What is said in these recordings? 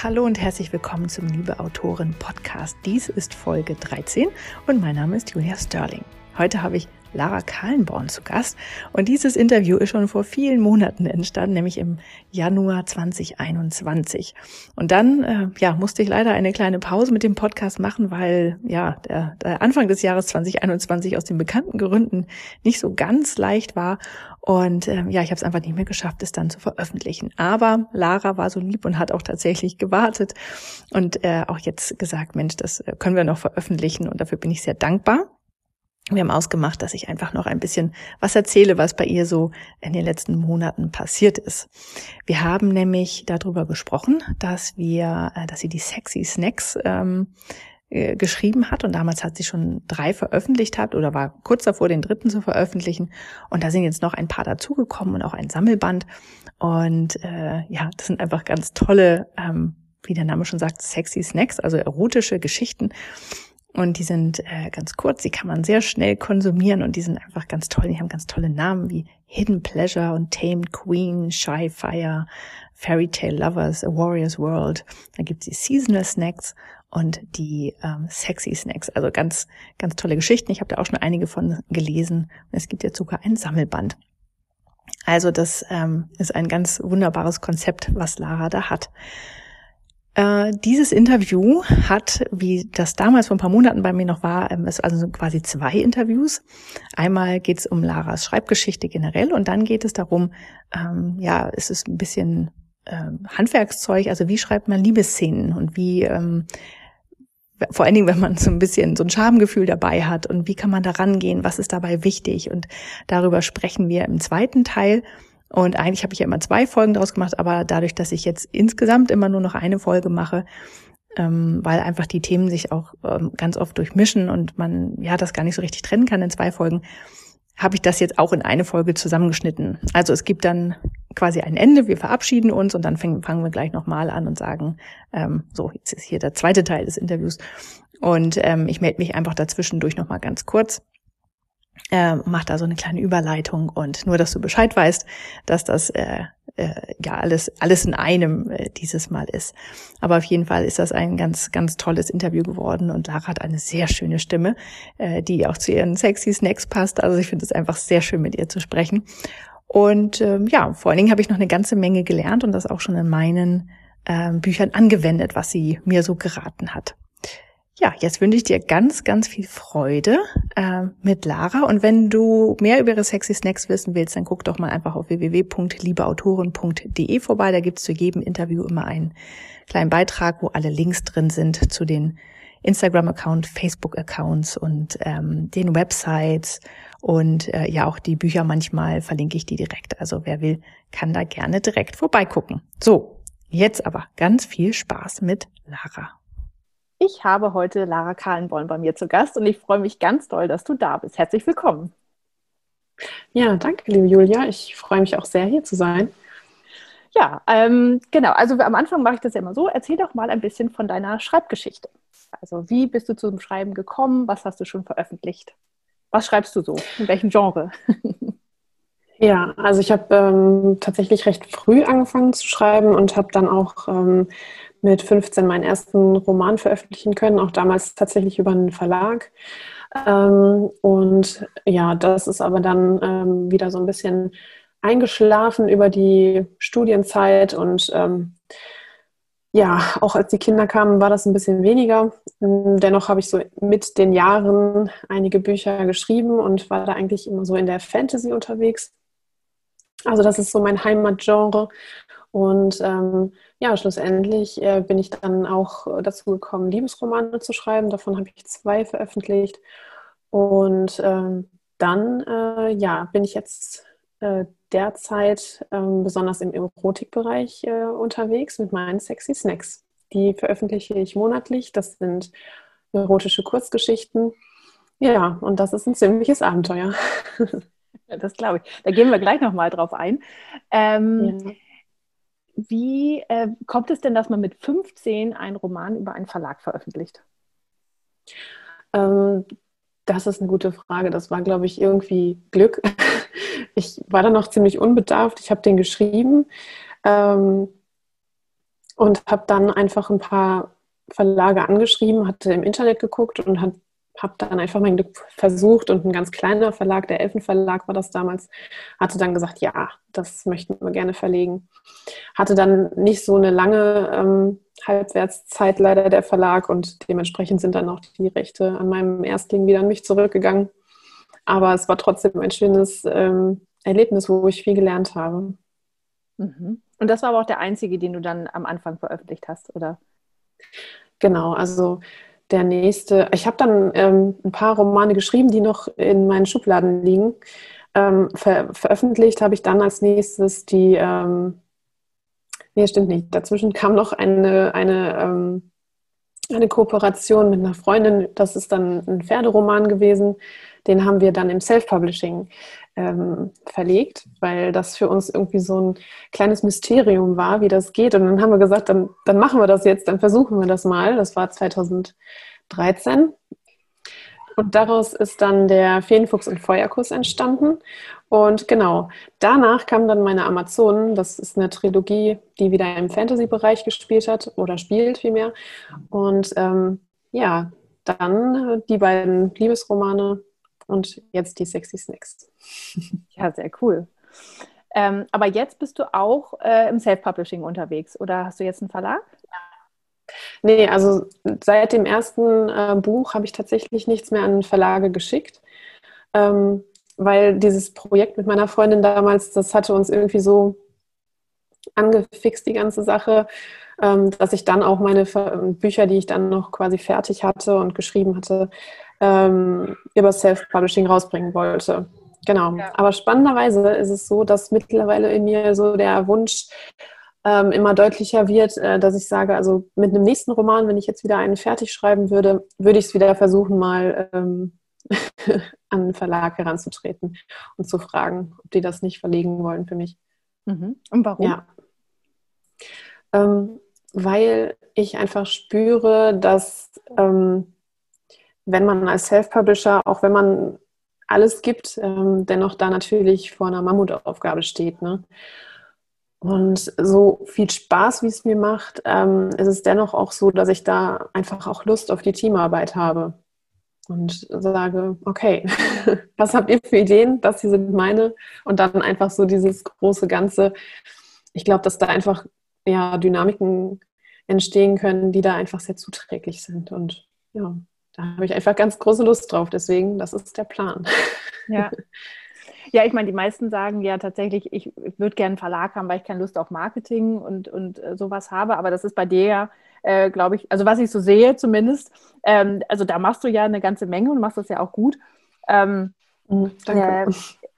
Hallo und herzlich willkommen zum Liebe Autorin Podcast. Dies ist Folge 13 und mein Name ist Julia Sterling. Heute habe ich Lara Kahlenborn zu Gast. Und dieses Interview ist schon vor vielen Monaten entstanden, nämlich im Januar 2021. Und dann äh, ja, musste ich leider eine kleine Pause mit dem Podcast machen, weil ja der, der Anfang des Jahres 2021 aus den bekannten Gründen nicht so ganz leicht war. Und äh, ja, ich habe es einfach nicht mehr geschafft, es dann zu veröffentlichen. Aber Lara war so lieb und hat auch tatsächlich gewartet und äh, auch jetzt gesagt, Mensch, das äh, können wir noch veröffentlichen und dafür bin ich sehr dankbar. Wir haben ausgemacht, dass ich einfach noch ein bisschen was erzähle, was bei ihr so in den letzten Monaten passiert ist. Wir haben nämlich darüber gesprochen, dass wir, äh, dass sie die Sexy Snacks ähm, äh, geschrieben hat und damals hat sie schon drei veröffentlicht hat oder war kurz davor, den dritten zu veröffentlichen. Und da sind jetzt noch ein paar dazugekommen und auch ein Sammelband. Und äh, ja, das sind einfach ganz tolle, ähm, wie der Name schon sagt, sexy Snacks, also erotische Geschichten. Und die sind äh, ganz kurz, die kann man sehr schnell konsumieren und die sind einfach ganz toll. Die haben ganz tolle Namen wie Hidden Pleasure und Tamed Queen, Shy Fire, Fairy Tale Lovers, A Warrior's World. Dann gibt's die Seasonal Snacks und die ähm, Sexy Snacks. Also ganz, ganz tolle Geschichten. Ich habe da auch schon einige von gelesen. Und es gibt jetzt sogar ein Sammelband. Also das ähm, ist ein ganz wunderbares Konzept, was Lara da hat. Äh, dieses Interview hat, wie das damals vor ein paar Monaten bei mir noch war, ähm, also quasi zwei Interviews. Einmal geht es um Laras Schreibgeschichte generell und dann geht es darum, ähm, ja, es ist ein bisschen ähm, Handwerkszeug, also wie schreibt man Liebesszenen und wie ähm, vor allen Dingen, wenn man so ein bisschen so ein Schamgefühl dabei hat und wie kann man da rangehen, was ist dabei wichtig und darüber sprechen wir im zweiten Teil. Und eigentlich habe ich ja immer zwei Folgen daraus gemacht, aber dadurch, dass ich jetzt insgesamt immer nur noch eine Folge mache, ähm, weil einfach die Themen sich auch ähm, ganz oft durchmischen und man ja das gar nicht so richtig trennen kann in zwei Folgen, habe ich das jetzt auch in eine Folge zusammengeschnitten. Also es gibt dann quasi ein Ende, wir verabschieden uns und dann fangen, fangen wir gleich nochmal an und sagen, ähm, so, jetzt ist hier der zweite Teil des Interviews. Und ähm, ich melde mich einfach dazwischendurch nochmal ganz kurz äh, macht da so eine kleine Überleitung und nur, dass du Bescheid weißt, dass das äh, äh, ja alles alles in einem äh, dieses Mal ist. Aber auf jeden Fall ist das ein ganz ganz tolles Interview geworden und Lara hat eine sehr schöne Stimme, äh, die auch zu ihren sexy Snacks passt. Also ich finde es einfach sehr schön, mit ihr zu sprechen. Und ähm, ja, vor allen Dingen habe ich noch eine ganze Menge gelernt und das auch schon in meinen äh, Büchern angewendet, was sie mir so geraten hat. Ja, jetzt wünsche ich dir ganz, ganz viel Freude äh, mit Lara. Und wenn du mehr über ihre Sexy Snacks wissen willst, dann guck doch mal einfach auf www.liebeautoren.de vorbei. Da gibt's zu jedem Interview immer einen kleinen Beitrag, wo alle Links drin sind zu den Instagram-Account, Facebook-Accounts und ähm, den Websites und äh, ja auch die Bücher manchmal verlinke ich die direkt. Also wer will, kann da gerne direkt vorbeigucken. So, jetzt aber ganz viel Spaß mit Lara. Ich habe heute Lara Kahlenborn bei mir zu Gast und ich freue mich ganz doll, dass du da bist. Herzlich willkommen. Ja, danke, liebe Julia. Ich freue mich auch sehr, hier zu sein. Ja, ähm, genau. Also am Anfang mache ich das ja immer so. Erzähl doch mal ein bisschen von deiner Schreibgeschichte. Also wie bist du zum Schreiben gekommen? Was hast du schon veröffentlicht? Was schreibst du so? In welchem Genre? Ja, also ich habe ähm, tatsächlich recht früh angefangen zu schreiben und habe dann auch ähm, mit 15 meinen ersten Roman veröffentlichen können, auch damals tatsächlich über einen Verlag. Ähm, und ja, das ist aber dann ähm, wieder so ein bisschen eingeschlafen über die Studienzeit und ähm, ja, auch als die Kinder kamen, war das ein bisschen weniger. Dennoch habe ich so mit den Jahren einige Bücher geschrieben und war da eigentlich immer so in der Fantasy unterwegs. Also das ist so mein Heimatgenre und ähm, ja, schlussendlich äh, bin ich dann auch dazu gekommen, Liebesromane zu schreiben. Davon habe ich zwei veröffentlicht. Und ähm, dann äh, ja, bin ich jetzt äh, derzeit ähm, besonders im Erotikbereich äh, unterwegs mit meinen Sexy Snacks. Die veröffentliche ich monatlich. Das sind erotische Kurzgeschichten. Ja, und das ist ein ziemliches Abenteuer. das glaube ich. Da gehen wir gleich nochmal drauf ein. Ähm, ja wie äh, kommt es denn, dass man mit 15 einen Roman über einen Verlag veröffentlicht? Ähm, das ist eine gute Frage. Das war, glaube ich, irgendwie Glück. Ich war da noch ziemlich unbedarft. Ich habe den geschrieben. Ähm, und habe dann einfach ein paar Verlage angeschrieben, hatte im Internet geguckt und habe dann einfach mein Glück versucht und ein ganz kleiner Verlag, der Elfenverlag war das damals, hatte dann gesagt, ja, das möchten wir gerne verlegen. Hatte dann nicht so eine lange ähm, Halbwertszeit leider der Verlag und dementsprechend sind dann auch die Rechte an meinem Erstling wieder an mich zurückgegangen. Aber es war trotzdem ein schönes ähm, Erlebnis, wo ich viel gelernt habe. Mhm. Und das war aber auch der einzige, den du dann am Anfang veröffentlicht hast, oder? Genau, also der nächste, ich habe dann ähm, ein paar Romane geschrieben, die noch in meinen Schubladen liegen. Ähm, ver veröffentlicht habe ich dann als nächstes die, ähm, nee, stimmt nicht, dazwischen kam noch eine, eine, ähm, eine Kooperation mit einer Freundin, das ist dann ein Pferderoman gewesen, den haben wir dann im Self-Publishing ähm, verlegt, weil das für uns irgendwie so ein kleines Mysterium war, wie das geht. Und dann haben wir gesagt, dann, dann machen wir das jetzt, dann versuchen wir das mal. Das war 2013. Und daraus ist dann der Feenfuchs und Feuerkuss entstanden. Und genau, danach kam dann meine Amazonen. Das ist eine Trilogie, die wieder im Fantasy-Bereich gespielt hat oder spielt vielmehr. Und ähm, ja, dann die beiden Liebesromane und jetzt die Sexy Snacks. Ja, sehr cool. Ähm, aber jetzt bist du auch äh, im Self-Publishing unterwegs oder hast du jetzt einen Verlag? Ja. Nee, also seit dem ersten äh, Buch habe ich tatsächlich nichts mehr an Verlage geschickt, ähm, weil dieses Projekt mit meiner Freundin damals, das hatte uns irgendwie so angefixt, die ganze Sache, ähm, dass ich dann auch meine Bücher, die ich dann noch quasi fertig hatte und geschrieben hatte, ähm, über Self-Publishing rausbringen wollte. Genau. Ja. Aber spannenderweise ist es so, dass mittlerweile in mir so der Wunsch ähm, immer deutlicher wird, äh, dass ich sage, also mit einem nächsten Roman, wenn ich jetzt wieder einen fertig schreiben würde, würde ich es wieder versuchen, mal ähm, an einen Verlag heranzutreten und zu fragen, ob die das nicht verlegen wollen für mich. Mhm. Und warum? Ja. Ähm, weil ich einfach spüre, dass ähm, wenn man als Self-Publisher, auch wenn man alles gibt, ähm, dennoch da natürlich vor einer Mammutaufgabe steht. Ne? Und so viel Spaß, wie es mir macht, ähm, ist es dennoch auch so, dass ich da einfach auch Lust auf die Teamarbeit habe und sage, okay, was habt ihr für Ideen? Das hier sind meine. Und dann einfach so dieses große Ganze. Ich glaube, dass da einfach ja, Dynamiken entstehen können, die da einfach sehr zuträglich sind. Und ja, da habe ich einfach ganz große Lust drauf. Deswegen, das ist der Plan. Ja. Ja, ich meine, die meisten sagen ja tatsächlich, ich würde gerne einen Verlag haben, weil ich keine Lust auf Marketing und, und äh, sowas habe. Aber das ist bei dir ja, äh, glaube ich, also was ich so sehe zumindest, ähm, also da machst du ja eine ganze Menge und machst das ja auch gut. Ähm, mhm, Danke. Äh,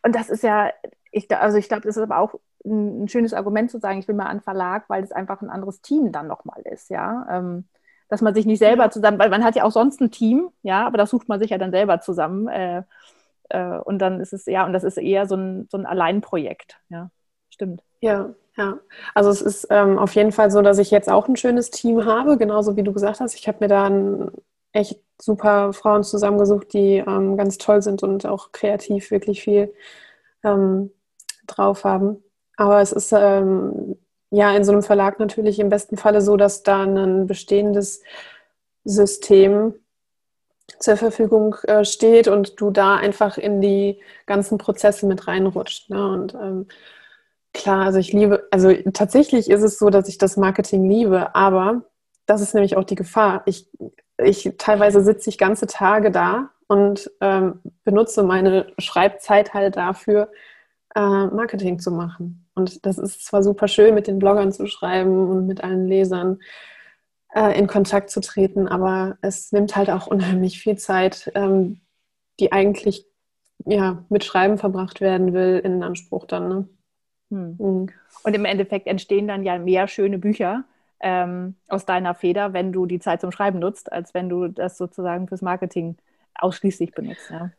und das ist ja, ich, also ich glaube, das ist aber auch ein, ein, schönes Argument zu sagen, ich will mal einen Verlag, weil es einfach ein anderes Team dann nochmal ist, ja. Ähm, dass man sich nicht selber zusammen, weil man hat ja auch sonst ein Team, ja, aber das sucht man sich ja dann selber zusammen. Äh, äh, und dann ist es ja, und das ist eher so ein, so ein Alleinprojekt, ja, stimmt. Ja, ja. Also es ist ähm, auf jeden Fall so, dass ich jetzt auch ein schönes Team habe, genauso wie du gesagt hast. Ich habe mir da echt super Frauen zusammengesucht, die ähm, ganz toll sind und auch kreativ wirklich viel ähm, drauf haben. Aber es ist ähm, ja, in so einem Verlag natürlich im besten Falle so, dass da ein bestehendes System zur Verfügung äh, steht und du da einfach in die ganzen Prozesse mit reinrutscht. Ne? Und ähm, klar, also ich liebe, also tatsächlich ist es so, dass ich das Marketing liebe, aber das ist nämlich auch die Gefahr. Ich, ich teilweise sitze ich ganze Tage da und ähm, benutze meine Schreibzeit halt dafür, äh, Marketing zu machen. Und das ist zwar super schön, mit den Bloggern zu schreiben und mit allen Lesern äh, in Kontakt zu treten, aber es nimmt halt auch unheimlich viel Zeit, ähm, die eigentlich ja, mit Schreiben verbracht werden will, in Anspruch dann. Ne? Hm. Mhm. Und im Endeffekt entstehen dann ja mehr schöne Bücher ähm, aus deiner Feder, wenn du die Zeit zum Schreiben nutzt, als wenn du das sozusagen fürs Marketing ausschließlich benutzt. Ja.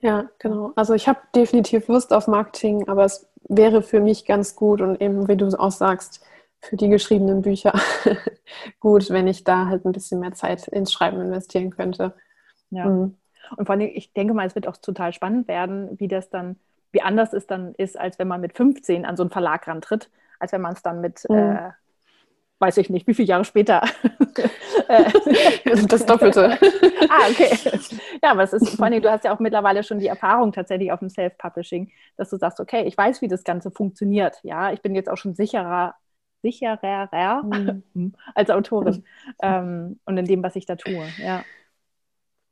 Ja, genau. Also ich habe definitiv Lust auf Marketing, aber es wäre für mich ganz gut und eben, wie du auch sagst, für die geschriebenen Bücher gut, wenn ich da halt ein bisschen mehr Zeit ins Schreiben investieren könnte. Ja. Mhm. Und vor allem, ich denke mal, es wird auch total spannend werden, wie das dann, wie anders es dann ist, als wenn man mit 15 an so einen Verlag rantritt, als wenn man es dann mit mhm. äh, weiß ich nicht, wie viele Jahre später. das Doppelte. ah, okay. Ja, aber es ist vor allem, du hast ja auch mittlerweile schon die Erfahrung tatsächlich auf dem Self-Publishing, dass du sagst, okay, ich weiß, wie das Ganze funktioniert. Ja, ich bin jetzt auch schon sicherer, sicherer mhm. als Autorin ähm, und in dem, was ich da tue. Ja.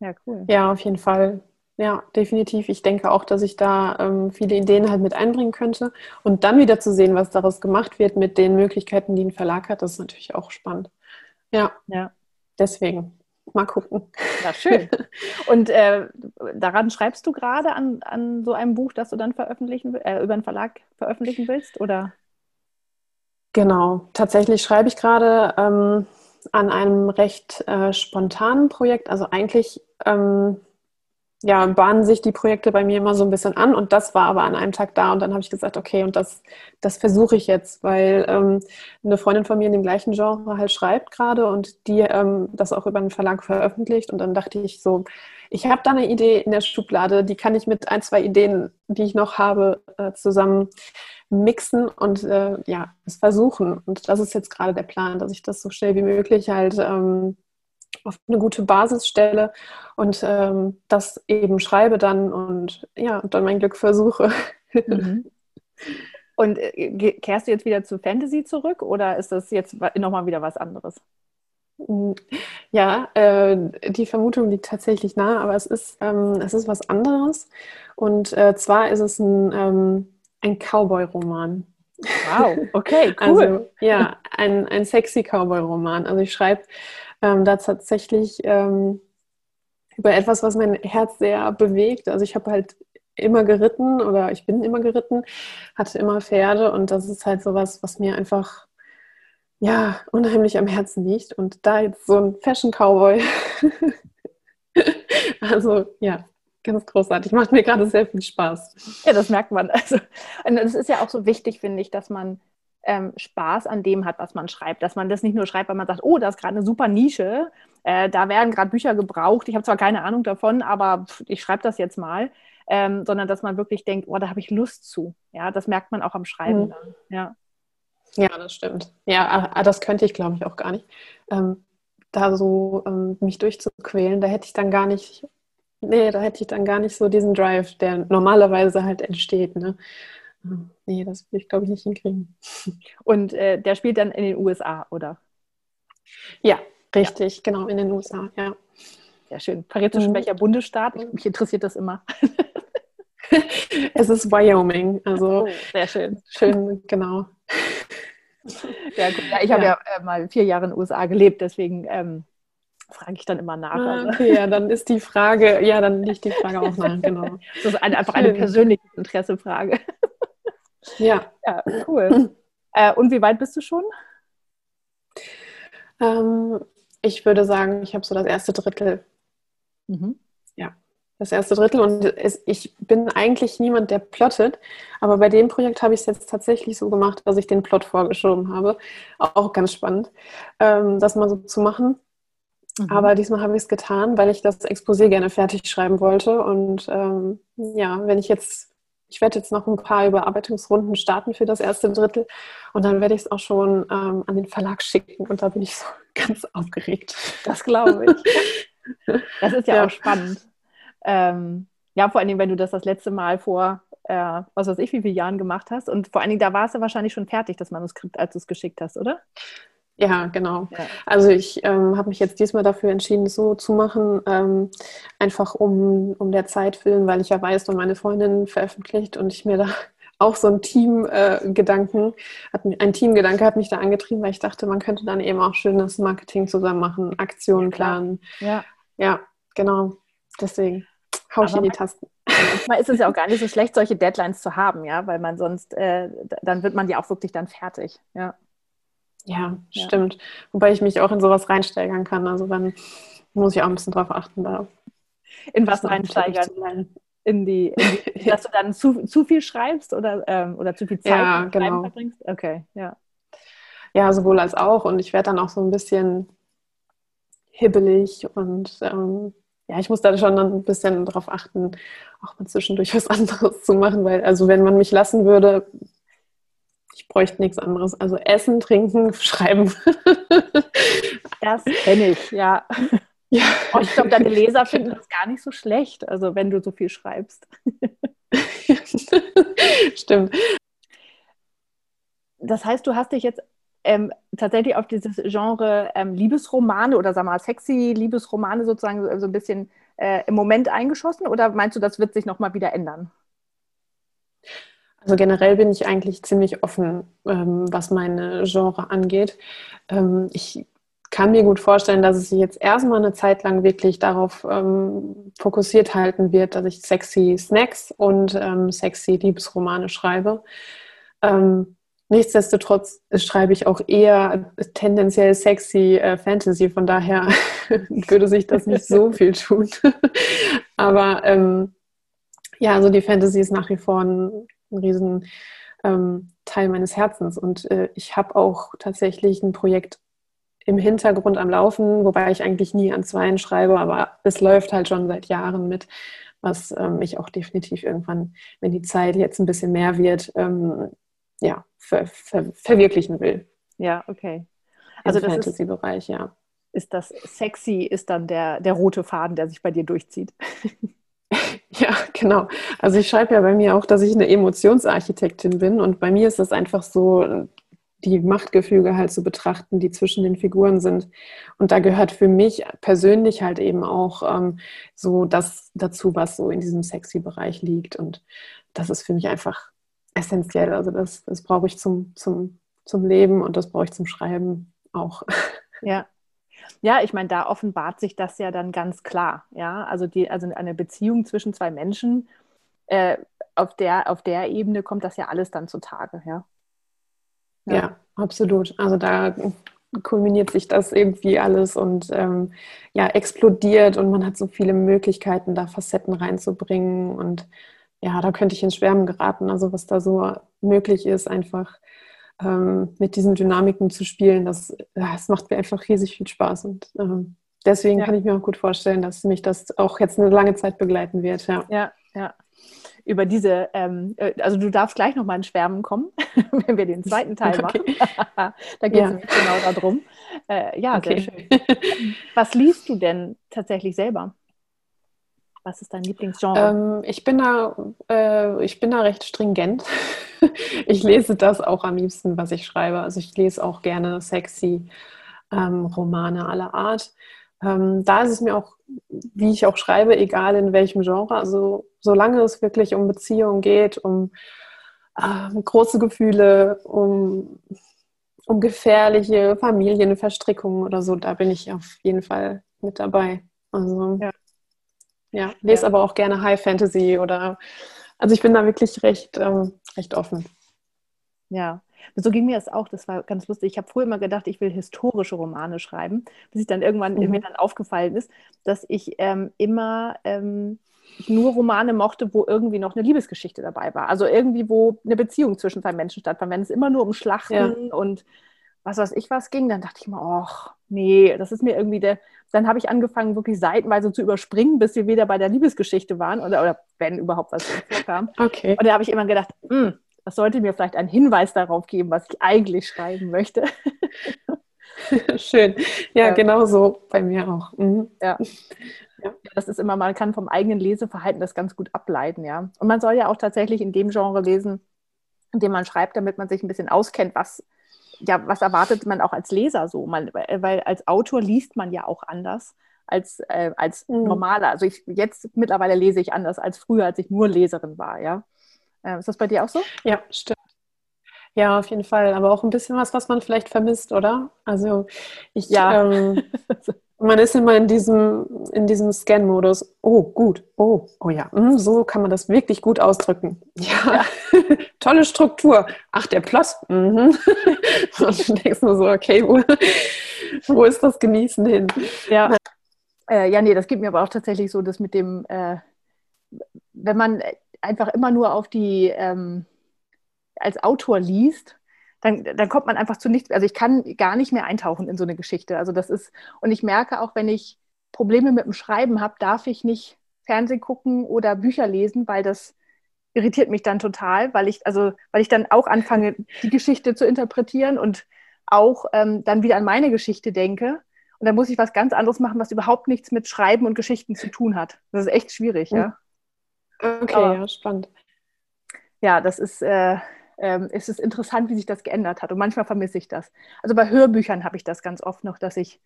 Ja, cool. Ja, auf jeden Fall. Ja, definitiv. Ich denke auch, dass ich da ähm, viele Ideen halt mit einbringen könnte. Und dann wieder zu sehen, was daraus gemacht wird mit den Möglichkeiten, die ein Verlag hat, das ist natürlich auch spannend. Ja, ja. deswegen. Mal gucken. Ja, schön. Und äh, daran schreibst du gerade an, an so einem Buch, das du dann veröffentlichen, äh, über einen Verlag veröffentlichen willst, oder? Genau. Tatsächlich schreibe ich gerade ähm, an einem recht äh, spontanen Projekt. Also eigentlich ähm, ja, bahnen sich die Projekte bei mir immer so ein bisschen an und das war aber an einem Tag da und dann habe ich gesagt, okay, und das, das versuche ich jetzt, weil ähm, eine Freundin von mir in dem gleichen Genre halt schreibt gerade und die ähm, das auch über einen Verlag veröffentlicht und dann dachte ich so, ich habe da eine Idee in der Schublade, die kann ich mit ein, zwei Ideen, die ich noch habe, äh, zusammen mixen und äh, ja, es versuchen. Und das ist jetzt gerade der Plan, dass ich das so schnell wie möglich halt ähm, auf eine gute Basis stelle und ähm, das eben schreibe dann und ja, und dann mein Glück versuche. Mhm. Und äh, kehrst du jetzt wieder zu Fantasy zurück oder ist das jetzt nochmal wieder was anderes? Mm, ja, äh, die Vermutung liegt tatsächlich nahe, aber es ist, ähm, es ist was anderes. Und äh, zwar ist es ein, ähm, ein Cowboy-Roman. Wow, okay, cool. Also, ja, ein, ein sexy Cowboy-Roman. Also ich schreibe ähm, da tatsächlich ähm, über etwas, was mein Herz sehr bewegt. Also ich habe halt immer geritten oder ich bin immer geritten, hatte immer Pferde und das ist halt sowas, was mir einfach ja unheimlich am Herzen liegt. Und da jetzt so ein Fashion Cowboy, also ja, ganz großartig. Macht mir gerade sehr viel Spaß. Ja, das merkt man. Also, und es ist ja auch so wichtig, finde ich, dass man ähm, Spaß an dem hat, was man schreibt. Dass man das nicht nur schreibt, weil man sagt, oh, das ist gerade eine super Nische, äh, da werden gerade Bücher gebraucht. Ich habe zwar keine Ahnung davon, aber pff, ich schreibe das jetzt mal. Ähm, sondern dass man wirklich denkt, oh, da habe ich Lust zu. Ja, das merkt man auch am Schreiben mhm. dann. Ja. ja, das stimmt. Ja, ah, ah, das könnte ich, glaube ich, auch gar nicht. Ähm, da so ähm, mich durchzuquälen, da hätte ich dann gar nicht, nee, da hätte ich dann gar nicht so diesen Drive, der normalerweise halt entsteht. Ne? Nee, das will ich, glaube ich, nicht hinkriegen. Und äh, der spielt dann in den USA, oder? Ja, richtig, ja. genau, in den USA, ja. Sehr schön. Verrätst du schon, mhm. welcher Bundesstaat? Mich interessiert das immer. es ist Wyoming, also. Oh, sehr schön. Schön, genau. Ja, gut. ja ich habe ja, ja äh, mal vier Jahre in den USA gelebt, deswegen ähm, frage ich dann immer nach. Ah, also. okay, ja, dann ist die Frage, ja, dann liegt die Frage auch nach, genau. Das ist eine, einfach eine persönliche Interessefrage. Ja. Ja, cool. äh, und wie weit bist du schon? Ähm, ich würde sagen, ich habe so das erste Drittel. Mhm. Ja, das erste Drittel. Und es, ich bin eigentlich niemand, der plottet. Aber bei dem Projekt habe ich es jetzt tatsächlich so gemacht, dass ich den Plot vorgeschoben habe. Auch ganz spannend, ähm, das mal so zu machen. Mhm. Aber diesmal habe ich es getan, weil ich das Exposé gerne fertig schreiben wollte. Und ähm, ja, wenn ich jetzt ich werde jetzt noch ein paar Überarbeitungsrunden starten für das erste Drittel und dann werde ich es auch schon ähm, an den Verlag schicken und da bin ich so ganz aufgeregt. Das glaube ich. Das ist ja, ja. auch spannend. Ähm, ja, vor allen Dingen, wenn du das das letzte Mal vor, äh, was weiß ich, wie viele Jahren gemacht hast und vor allen Dingen, da war es ja wahrscheinlich schon fertig, das Manuskript, als du es geschickt hast, oder? Ja, genau. Ja. Also ich ähm, habe mich jetzt diesmal dafür entschieden, so zu machen, ähm, einfach um, um der Zeit willen, weil ich ja weiß, und meine Freundin veröffentlicht und ich mir da auch so ein Teamgedanken, äh, ein Teamgedanke hat mich da angetrieben, weil ich dachte, man könnte dann eben auch schönes Marketing zusammen machen, Aktionen planen. Ja. Ja, genau. Deswegen hau ich in die Tasten. Manchmal ist es ja auch gar nicht so schlecht, solche Deadlines zu haben, ja, weil man sonst, äh, dann wird man ja auch wirklich dann fertig. Ja. Ja, ja, stimmt. Wobei ich mich auch in sowas reinsteigern kann. Also dann muss ich auch ein bisschen drauf achten. Da in was reinsteigern? In die, in die dass du dann zu, zu viel schreibst oder, ähm, oder zu viel Zeit ja, genau. verbringst? Okay, ja. Ja, sowohl als auch. Und ich werde dann auch so ein bisschen hibbelig und ähm, ja, ich muss da schon ein bisschen drauf achten, auch mal zwischendurch was anderes zu machen, weil, also wenn man mich lassen würde, Ich bräuchte nichts anderes. Also Essen, Trinken, Schreiben. Das kenne ich, ja. ja. Oh, ich glaube, deine Leser finden das gar nicht so schlecht, also wenn du so viel schreibst. Stimmt. Das heißt, du hast dich jetzt ähm, tatsächlich auf dieses Genre ähm, Liebesromane oder sag mal sexy Liebesromane sozusagen so ein bisschen äh, im Moment eingeschossen oder meinst du, das wird sich nochmal wieder ändern? Also generell bin ich eigentlich ziemlich offen, ähm, was meine Genre angeht. Ähm, ich kann mir gut vorstellen, dass es sich jetzt erstmal eine Zeit lang wirklich darauf ähm, fokussiert halten wird, dass ich sexy Snacks und ähm, sexy Liebesromane schreibe. Ähm, nichtsdestotrotz schreibe ich auch eher tendenziell sexy äh, Fantasy, von daher würde sich das nicht so viel tun. Aber ähm, ja, also die Fantasy ist nach wie vor ein ein riesen ähm, Teil meines Herzens. Und äh, ich habe auch tatsächlich ein Projekt im Hintergrund am Laufen, wobei ich eigentlich nie an Zweien schreibe, aber es läuft halt schon seit Jahren mit, was ähm, ich auch definitiv irgendwann, wenn die Zeit jetzt ein bisschen mehr wird, ähm, ja, ver ver verwirklichen will. Ja, okay. Also Im Fantasy-Bereich, ja. Ist das sexy, ist dann der, der rote Faden, der sich bei dir durchzieht? Ja, genau. Also ich schreibe ja bei mir auch, dass ich eine Emotionsarchitektin bin und bei mir ist es einfach so, die Machtgefüge halt zu betrachten, die zwischen den Figuren sind. Und da gehört für mich persönlich halt eben auch ähm, so das dazu, was so in diesem sexy Bereich liegt. Und das ist für mich einfach essentiell. Also das, das brauche ich zum, zum, zum Leben und das brauche ich zum Schreiben auch. Ja, ja, ich meine, da offenbart sich das ja dann ganz klar. Ja, also, die, also eine Beziehung zwischen zwei Menschen, äh, auf, der, auf der Ebene kommt das ja alles dann zutage. Ja, ja. ja absolut. Also da kulminiert sich das irgendwie alles und ähm, ja, explodiert und man hat so viele Möglichkeiten, da Facetten reinzubringen und ja, da könnte ich ins Schwärmen geraten. Also was da so möglich ist, einfach ähm, mit diesen Dynamiken zu spielen, das, das macht mir einfach riesig viel Spaß. Und ähm, deswegen ja. kann ich mir auch gut vorstellen, dass mich das auch jetzt eine lange Zeit begleiten wird. Ja, ja. ja. Über diese, ähm, äh, also du darfst gleich nochmal in Schwärmen kommen, wenn wir den zweiten Teil okay. machen. da geht es ja. genau darum. Äh, ja, okay. sehr schön. Was liest du denn tatsächlich selber? Was ist dein Lieblingsgenre? Ähm, ich, bin da, äh, ich bin da recht stringent. ich lese das auch am liebsten, was ich schreibe. Also ich lese auch gerne sexy ähm, Romane aller Art. Ähm, da ist es mir auch, wie ich auch schreibe, egal in welchem Genre. Also solange es wirklich um Beziehungen geht, um äh, große Gefühle, um, um gefährliche Familienverstrickungen oder so, da bin ich auf jeden Fall mit dabei. Also ja. Ja, lese ja. aber auch gerne High Fantasy oder also ich bin da wirklich recht, ähm, recht offen. Ja, so ging mir das auch. Das war ganz lustig. Ich habe früher immer gedacht, ich will historische Romane schreiben, bis ich dann irgendwann mhm. mir dann aufgefallen ist, dass ich ähm, immer ähm, nur Romane mochte, wo irgendwie noch eine Liebesgeschichte dabei war. Also irgendwie, wo eine Beziehung zwischen zwei Menschen stattfand. Wenn es immer nur um Schlachten ja. und was weiß ich was ging, dann dachte ich mir, ach, nee, das ist mir irgendwie der. Dann habe ich angefangen, wirklich seitenweise zu überspringen, bis wir wieder bei der Liebesgeschichte waren oder, oder wenn überhaupt was vorkam. Okay. Und da habe ich immer gedacht, hm, das sollte mir vielleicht einen Hinweis darauf geben, was ich eigentlich schreiben möchte. Schön. Ja, ja, genau so bei mir auch. Mhm. Ja. ja. Das ist immer, man kann vom eigenen Leseverhalten das ganz gut ableiten, ja. Und man soll ja auch tatsächlich in dem Genre lesen, in dem man schreibt, damit man sich ein bisschen auskennt, was ja, was erwartet man auch als Leser so? Man, weil als Autor liest man ja auch anders als, äh, als mhm. normaler. Also ich jetzt mittlerweile lese ich anders als früher, als ich nur Leserin war, ja. Äh, ist das bei dir auch so? Ja, stimmt. Ja, auf jeden Fall. Aber auch ein bisschen was, was man vielleicht vermisst, oder? Also ich, ja. Ähm, man ist immer in diesem, in diesem Scan-Modus. Oh, gut. Oh, oh ja. Hm, so kann man das wirklich gut ausdrücken. Ja, ja. tolle Struktur. Ach, der Plot. Mhm. Und du denkst nur so, okay, wo, wo ist das Genießen hin? Ja. Äh, ja, nee, das gibt mir aber auch tatsächlich so, dass mit dem, äh, wenn man einfach immer nur auf die, ähm, als Autor liest, dann, dann kommt man einfach zu nichts. Also ich kann gar nicht mehr eintauchen in so eine Geschichte. Also das ist, und ich merke auch, wenn ich Probleme mit dem Schreiben habe, darf ich nicht Fernsehen gucken oder Bücher lesen, weil das irritiert mich dann total, weil ich, also, weil ich dann auch anfange, die Geschichte zu interpretieren und auch ähm, dann wieder an meine Geschichte denke. Und dann muss ich was ganz anderes machen, was überhaupt nichts mit Schreiben und Geschichten zu tun hat. Das ist echt schwierig, ja. Okay, Aber, ja, spannend. Ja, das ist, äh, äh, es ist interessant, wie sich das geändert hat. Und manchmal vermisse ich das. Also bei Hörbüchern habe ich das ganz oft noch, dass ich,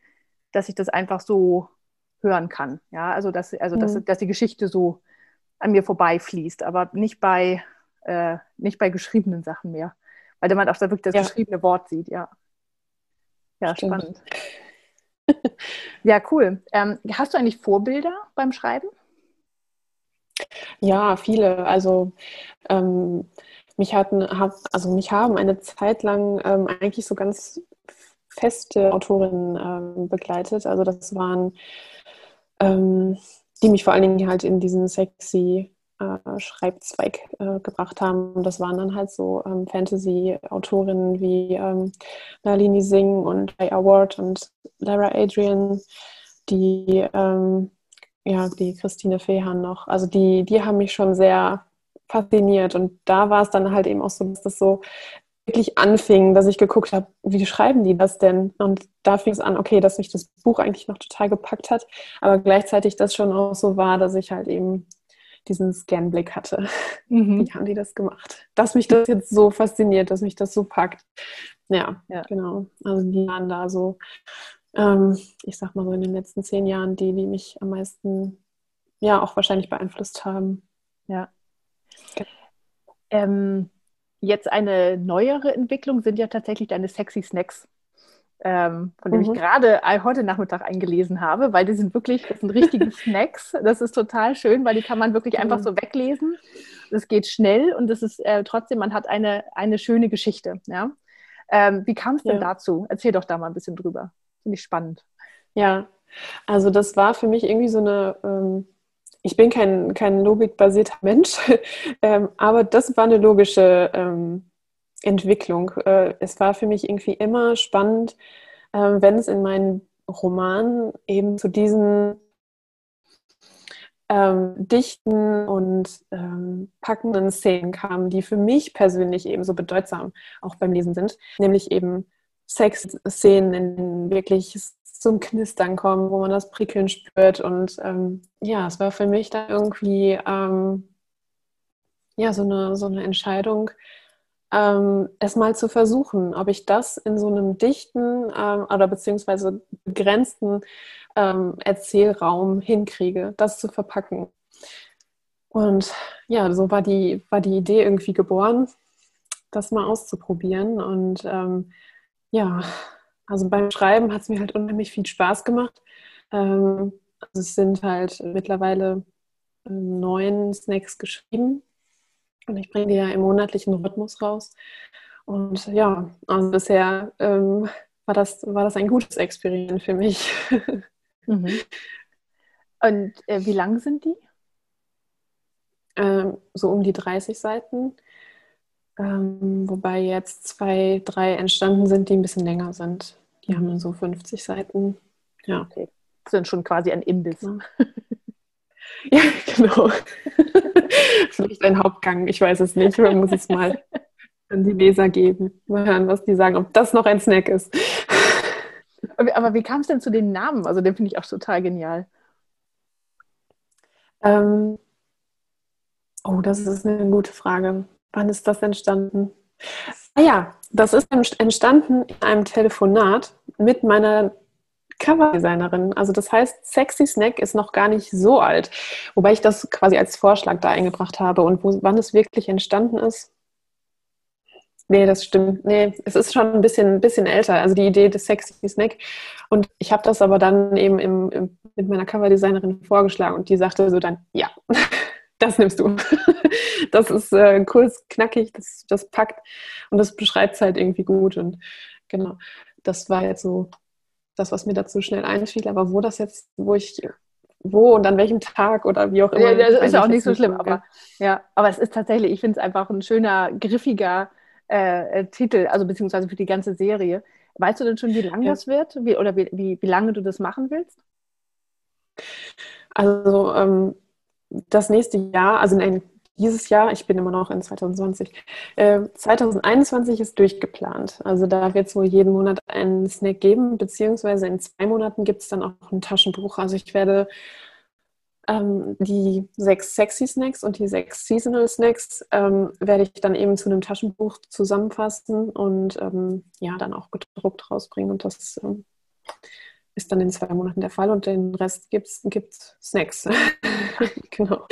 dass ich das einfach so hören kann. Ja, also dass, also mhm. dass, dass die Geschichte so an mir vorbeifließt, aber nicht bei, äh, nicht bei geschriebenen Sachen mehr. Weil man auch da wirklich das ja. geschriebene Wort sieht, ja. Ja, Stimmt. spannend. ja, cool. Ähm, hast du eigentlich Vorbilder beim Schreiben? Ja, viele. Also ähm, mich hatten, also mich haben eine Zeit lang ähm, eigentlich so ganz feste Autorinnen ähm, begleitet. Also das waren ähm, die mich vor allen Dingen halt in diesen sexy äh, Schreibzweig äh, gebracht haben. Und das waren dann halt so ähm, Fantasy-Autorinnen wie ähm, Nalini Singh und Ray Award und Lara Adrian, die, ähm, ja, die Christine Fehan noch. Also die, die haben mich schon sehr fasziniert. Und da war es dann halt eben auch so, dass das so wirklich anfing, dass ich geguckt habe, wie schreiben die das denn? Und da fing es an, okay, dass mich das Buch eigentlich noch total gepackt hat, aber gleichzeitig das schon auch so war, dass ich halt eben diesen Scanblick hatte. Mhm. Wie haben die das gemacht? Dass mich das jetzt so fasziniert, dass mich das so packt. Ja, ja. genau. Also die waren da so, ähm, ich sag mal so in den letzten zehn Jahren, die, die mich am meisten, ja, auch wahrscheinlich beeinflusst haben. Ja. Ähm, Jetzt eine neuere Entwicklung sind ja tatsächlich deine Sexy Snacks, ähm, von dem mhm. ich gerade heute Nachmittag eingelesen habe, weil die sind wirklich, das sind richtige Snacks. Das ist total schön, weil die kann man wirklich einfach mhm. so weglesen. Es geht schnell und es ist äh, trotzdem, man hat eine, eine schöne Geschichte. Ja? Ähm, wie kam es denn ja. dazu? Erzähl doch da mal ein bisschen drüber. Finde ich spannend. Ja, also das war für mich irgendwie so eine ähm, ich bin kein, kein logikbasierter Mensch, ähm, aber das war eine logische ähm, Entwicklung. Äh, es war für mich irgendwie immer spannend, äh, wenn es in meinen Romanen eben zu diesen ähm, dichten und ähm, packenden Szenen kam, die für mich persönlich eben so bedeutsam auch beim Lesen sind, nämlich eben Sexszenen, in denen wirklich zum Knistern kommen, wo man das Prickeln spürt. Und ähm, ja, es war für mich da irgendwie ähm, ja, so, eine, so eine Entscheidung, ähm, es mal zu versuchen, ob ich das in so einem dichten ähm, oder beziehungsweise begrenzten ähm, Erzählraum hinkriege, das zu verpacken. Und ja, so war die, war die Idee irgendwie geboren, das mal auszuprobieren. Und ähm, ja, also beim Schreiben hat es mir halt unheimlich viel Spaß gemacht. Ähm, also es sind halt mittlerweile ähm, neun Snacks geschrieben und ich bringe die ja im monatlichen Rhythmus raus. Und ja, also bisher ähm, war, das, war das ein gutes Experiment für mich. Mhm. Und äh, wie lang sind die? Ähm, so um die 30 Seiten. Ähm, wobei jetzt zwei, drei entstanden sind, die ein bisschen länger sind. Die haben dann so 50 Seiten. Ja. Okay. Das sind schon quasi ein Imbiss. Ja, ja genau. Vielleicht ein Hauptgang, ich weiß es nicht. Man muss es mal an die Leser geben. Mal hören, was die sagen, ob das noch ein Snack ist. Aber wie kam es denn zu den Namen? Also den finde ich auch total genial. Ähm, oh, das ist eine gute Frage. Wann ist das entstanden? Ah ja, das ist entstanden in einem Telefonat mit meiner Coverdesignerin. Also das heißt, Sexy Snack ist noch gar nicht so alt, wobei ich das quasi als Vorschlag da eingebracht habe. Und wo, wann es wirklich entstanden ist, Nee, das stimmt. Nee, es ist schon ein bisschen, bisschen älter. Also die Idee des Sexy Snack. Und ich habe das aber dann eben im, im, mit meiner Coverdesignerin vorgeschlagen und die sagte so dann, ja, das nimmst du. Das ist äh, kurz, knackig, das, das packt und das beschreibt es halt irgendwie gut. Und genau, das war jetzt so das, was mir dazu schnell einfiel. Aber wo das jetzt, wo ich, wo und an welchem Tag oder wie auch immer. Ja, das ist ja auch nicht so schlimm, aber ja, aber es ist tatsächlich, ich finde es einfach ein schöner, griffiger äh, äh, Titel, also beziehungsweise für die ganze Serie. Weißt du denn schon, wie lang ja. das wird? Wie, oder wie, wie, wie lange du das machen willst? Also ähm, das nächste Jahr, also nein, dieses Jahr, ich bin immer noch in 2020, äh, 2021 ist durchgeplant. Also da wird es wohl jeden Monat einen Snack geben, beziehungsweise in zwei Monaten gibt es dann auch ein Taschenbuch. Also ich werde ähm, die sechs Sexy Snacks und die sechs Seasonal Snacks ähm, werde ich dann eben zu einem Taschenbuch zusammenfassen und ähm, ja, dann auch gedruckt rausbringen. Und das ähm, ist dann in zwei Monaten der Fall und den Rest gibt es Snacks. genau.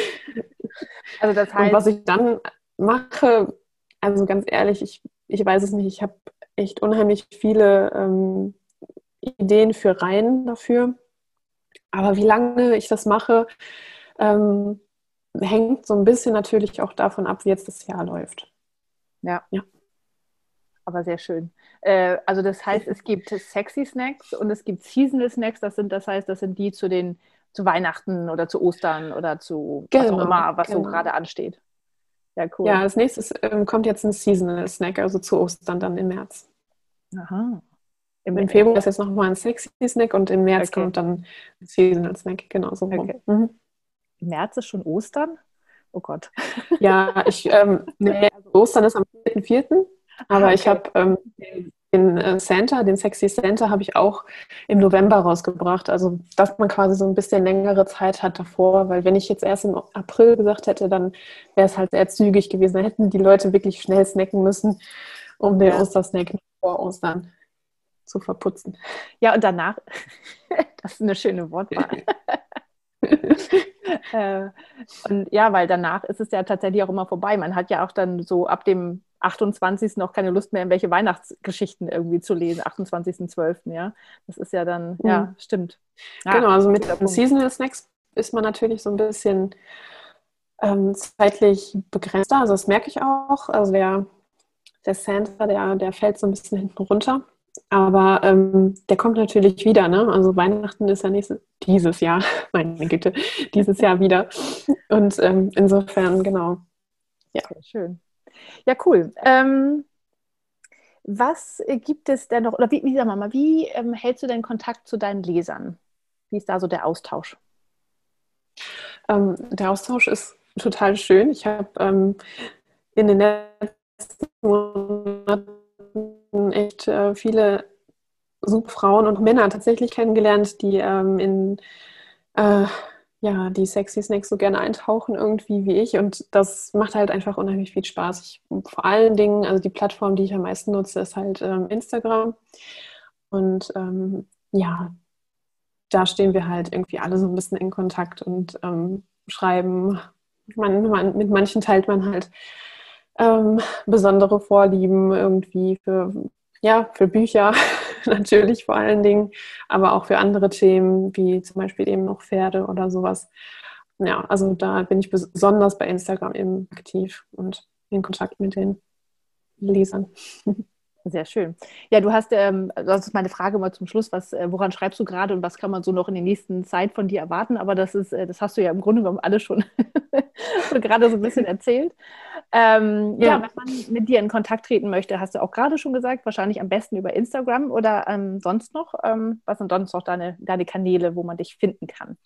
Also das heißt. Und was ich dann mache, also ganz ehrlich, ich, ich weiß es nicht, ich habe echt unheimlich viele ähm, Ideen für Reihen dafür. Aber wie lange ich das mache, ähm, hängt so ein bisschen natürlich auch davon ab, wie jetzt das Jahr läuft. Ja. ja. Aber sehr schön. Äh, also das heißt, es gibt sexy Snacks und es gibt Seasonal Snacks. Das sind, das heißt, das sind die zu den zu Weihnachten oder zu Ostern oder zu genau, was auch genau, immer, was genau. so gerade ansteht. Ja, cool. Ja, als nächstes ähm, kommt jetzt ein Seasonal Snack, also zu Ostern dann im März. Aha. Im, Im Februar ist jetzt nochmal ein sexy Snack und im März okay. kommt dann ein Seasonal Snack, genau so. Okay. Mhm. Im März ist schon Ostern? Oh Gott. Ja, ich, ähm, nee, also Ostern ist am 4.4., aber okay. ich habe ähm, den äh, Santa, den Sexy Santa, habe ich auch im November rausgebracht. Also, dass man quasi so ein bisschen längere Zeit hat davor, weil wenn ich jetzt erst im April gesagt hätte, dann wäre es halt sehr zügig gewesen. Da hätten die Leute wirklich schnell snacken müssen, um den ja. Ostersnack vor Ostern zu verputzen. Ja, und danach, das ist eine schöne Wortwahl. äh, und ja, weil danach ist es ja tatsächlich auch immer vorbei. Man hat ja auch dann so ab dem 28. noch keine Lust mehr, irgendwelche Weihnachtsgeschichten irgendwie zu lesen, 28.12. Ja, das ist ja dann, mhm. ja, stimmt. Genau, also mit Seasonal Snacks ist man natürlich so ein bisschen ähm, zeitlich begrenzter. Also das merke ich auch. Also der, der Santa, der, der fällt so ein bisschen hinten runter. Aber ähm, der kommt natürlich wieder, ne? Also Weihnachten ist ja nächstes, dieses Jahr, meine Güte, dieses Jahr wieder. Und ähm, insofern, genau. Ja. Okay, schön. Ja, cool. Ähm, was gibt es denn noch, oder wie, wie wir mal, wie ähm, hältst du denn Kontakt zu deinen Lesern? Wie ist da so der Austausch? Ähm, der Austausch ist total schön. Ich habe ähm, in den letzten Monaten echt äh, viele super Frauen und Männer tatsächlich kennengelernt, die ähm, in äh, ja, die Sexy Snacks so gerne eintauchen irgendwie wie ich und das macht halt einfach unheimlich viel Spaß. Ich, vor allen Dingen, also die Plattform, die ich am meisten nutze, ist halt ähm, Instagram und ähm, ja, da stehen wir halt irgendwie alle so ein bisschen in Kontakt und ähm, schreiben. Man, man, mit manchen teilt man halt ähm, besondere Vorlieben irgendwie für, ja, für Bücher natürlich vor allen Dingen, aber auch für andere Themen, wie zum Beispiel eben noch Pferde oder sowas. Ja, also da bin ich besonders bei Instagram eben aktiv und in Kontakt mit den Lesern. Sehr schön. Ja, du hast, ähm, das ist meine Frage mal zum Schluss, was, äh, woran schreibst du gerade und was kann man so noch in der nächsten Zeit von dir erwarten? Aber das ist, äh, das hast du ja im Grunde genommen alles schon gerade so ein bisschen erzählt. Ähm, ja. ja. wenn man mit dir in Kontakt treten möchte, hast du auch gerade schon gesagt, wahrscheinlich am besten über Instagram oder ähm, sonst noch. Ähm, was sind sonst noch deine, deine Kanäle, wo man dich finden kann?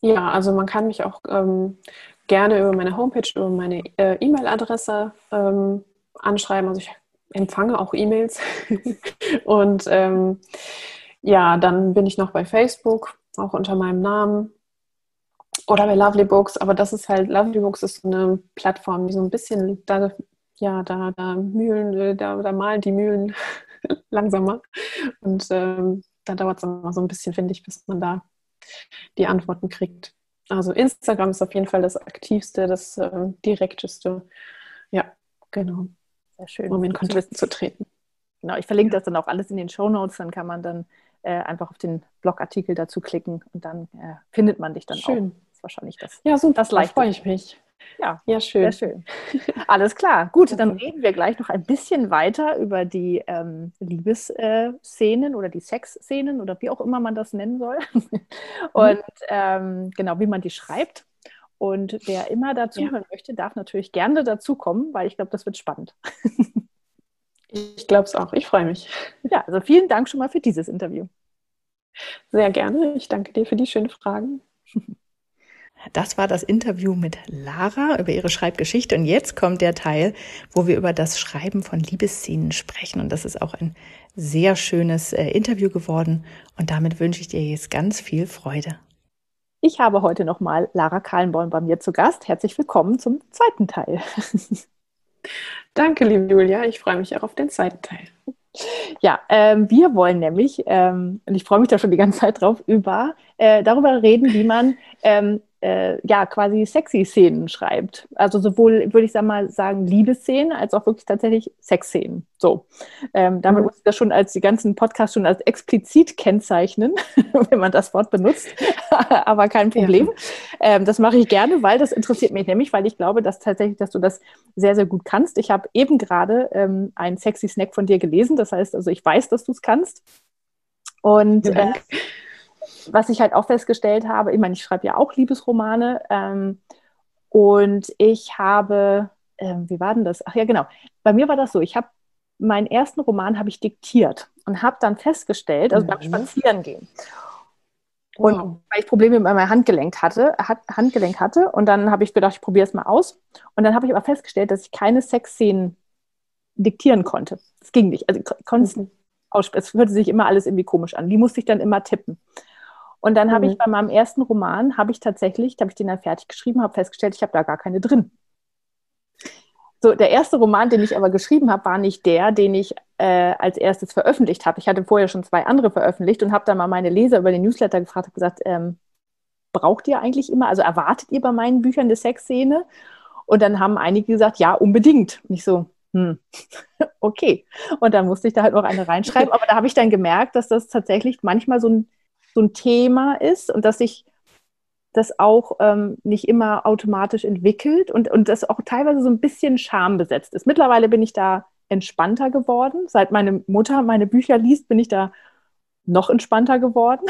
Ja, also man kann mich auch ähm, gerne über meine Homepage, über meine äh, E-Mail-Adresse ähm, anschreiben. Also ich empfange auch E-Mails. und ähm, ja, dann bin ich noch bei Facebook, auch unter meinem Namen. Oder bei Lovely Books, aber das ist halt, Lovely Books ist so eine Plattform, die so ein bisschen, da, ja, da, da Mühlen, da, da malen die Mühlen langsamer. Und ähm, da dauert es immer so ein bisschen, finde ich, bis man da die Antworten kriegt. Also Instagram ist auf jeden Fall das aktivste, das äh, direkteste. Ja, genau. Sehr schön. Um in Kontakt zu treten. Genau, ich verlinke das dann auch alles in den Show Notes, dann kann man dann äh, einfach auf den Blogartikel dazu klicken und dann äh, findet man dich dann schön. auch. Das ist wahrscheinlich das. Ja, super, das leicht freue ich mich. Ja, ja, schön. Sehr schön. Alles klar. Gut, dann reden wir gleich noch ein bisschen weiter über die ähm, Liebesszenen oder die Sexszenen oder wie auch immer man das nennen soll. Und mhm. ähm, genau, wie man die schreibt. Und wer immer dazu ja. hören möchte, darf natürlich gerne dazukommen, weil ich glaube, das wird spannend. ich glaube es auch. Ich freue mich. Ja, also vielen Dank schon mal für dieses Interview. Sehr gerne. Ich danke dir für die schönen Fragen. Das war das Interview mit Lara über ihre Schreibgeschichte. Und jetzt kommt der Teil, wo wir über das Schreiben von Liebesszenen sprechen. Und das ist auch ein sehr schönes äh, Interview geworden. Und damit wünsche ich dir jetzt ganz viel Freude. Ich habe heute nochmal Lara Kahlenborn bei mir zu Gast. Herzlich willkommen zum zweiten Teil. Danke, liebe Julia. Ich freue mich auch auf den zweiten Teil. Ja, ähm, wir wollen nämlich, ähm, und ich freue mich da schon die ganze Zeit drauf, über äh, darüber reden, wie man ähm, äh, ja quasi sexy Szenen schreibt. Also sowohl, würde ich mal sagen, Liebesszenen als auch wirklich tatsächlich Sexszenen. So. Ähm, damit mhm. muss ich das schon als die ganzen Podcasts schon als explizit kennzeichnen, wenn man das Wort benutzt. Aber kein Problem. Ja. Ähm, das mache ich gerne, weil das interessiert mich nämlich, weil ich glaube, dass tatsächlich, dass du das sehr, sehr gut kannst. Ich habe eben gerade ähm, einen sexy Snack von dir gelesen. Das heißt, also ich weiß, dass du es kannst. Und äh, was ich halt auch festgestellt habe, ich meine, ich schreibe ja auch Liebesromane ähm, und ich habe, äh, wie war denn das? Ach ja, genau. Bei mir war das so, ich habe meinen ersten Roman habe ich diktiert und habe dann festgestellt, also mhm. beim Spazierengehen. Und wow. weil ich Probleme mit meinem Handgelenk hatte, Handgelenk hatte, und dann habe ich gedacht, ich probiere es mal aus. Und dann habe ich aber festgestellt, dass ich keine Sexszenen diktieren konnte. Das ging nicht. Also ich konnte es mhm. aussprechen. Es hörte sich immer alles irgendwie komisch an. Die musste ich dann immer tippen. Und dann mhm. habe ich bei meinem ersten Roman, habe ich tatsächlich, da habe ich den dann fertig geschrieben, habe festgestellt, ich habe da gar keine drin. So, der erste Roman, den ich aber geschrieben habe, war nicht der, den ich äh, als erstes veröffentlicht habe. Ich hatte vorher schon zwei andere veröffentlicht und habe dann mal meine Leser über den Newsletter gefragt, habe gesagt, ähm, braucht ihr eigentlich immer, also erwartet ihr bei meinen Büchern eine Sexszene? Und dann haben einige gesagt, ja, unbedingt. Und ich so, hm, okay. Und dann musste ich da halt noch eine reinschreiben. Aber da habe ich dann gemerkt, dass das tatsächlich manchmal so ein so ein Thema ist und dass sich das auch ähm, nicht immer automatisch entwickelt und, und das auch teilweise so ein bisschen schambesetzt ist. Mittlerweile bin ich da entspannter geworden. Seit meine Mutter meine Bücher liest, bin ich da noch entspannter geworden.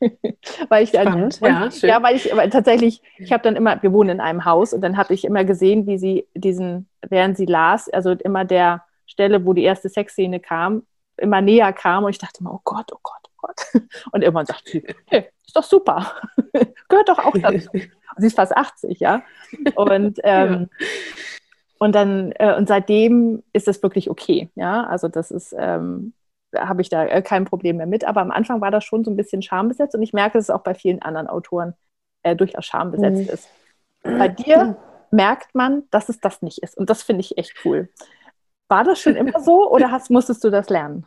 weil ich Spannend, dann, ja, ja, weil ich weil tatsächlich, ich habe dann immer, wir wohnen in einem Haus und dann habe ich immer gesehen, wie sie diesen, während sie las, also immer der Stelle, wo die erste Sexszene kam, immer näher kam und ich dachte immer, oh Gott, oh Gott, Gott. Und irgendwann sagt sie, hey, ist doch super. Gehört doch auch dazu. sie ist fast 80, ja. Und, ähm, ja. und dann, äh, und seitdem ist das wirklich okay, ja. Also das ist, ähm, habe ich da äh, kein Problem mehr mit. Aber am Anfang war das schon so ein bisschen schambesetzt und ich merke, dass es auch bei vielen anderen Autoren äh, durchaus schambesetzt mhm. ist. Bei dir merkt man, dass es das nicht ist. Und das finde ich echt cool. War das schon immer so oder hast, musstest du das lernen?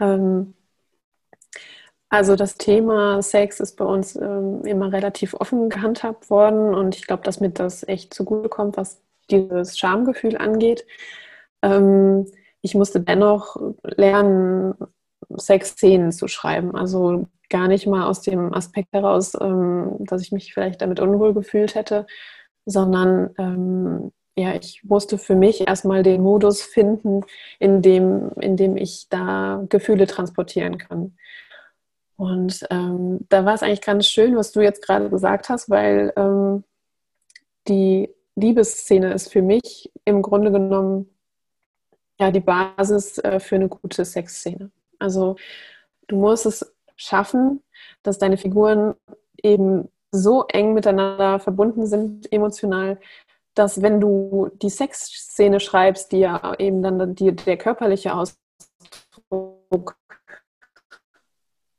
Ähm, also das Thema Sex ist bei uns ähm, immer relativ offen gehandhabt worden und ich glaube, dass mir das echt zugutekommt, was dieses Schamgefühl angeht. Ähm, ich musste dennoch lernen, Sexszenen zu schreiben. Also gar nicht mal aus dem Aspekt heraus, ähm, dass ich mich vielleicht damit unwohl gefühlt hätte, sondern ähm, ja, ich musste für mich erstmal den Modus finden, in dem, in dem ich da Gefühle transportieren kann. Und ähm, da war es eigentlich ganz schön, was du jetzt gerade gesagt hast, weil ähm, die Liebesszene ist für mich im Grunde genommen ja die Basis äh, für eine gute Sexszene. Also du musst es schaffen, dass deine Figuren eben so eng miteinander verbunden sind, emotional, dass wenn du die Sexszene schreibst, die ja eben dann die, der körperliche Ausdruck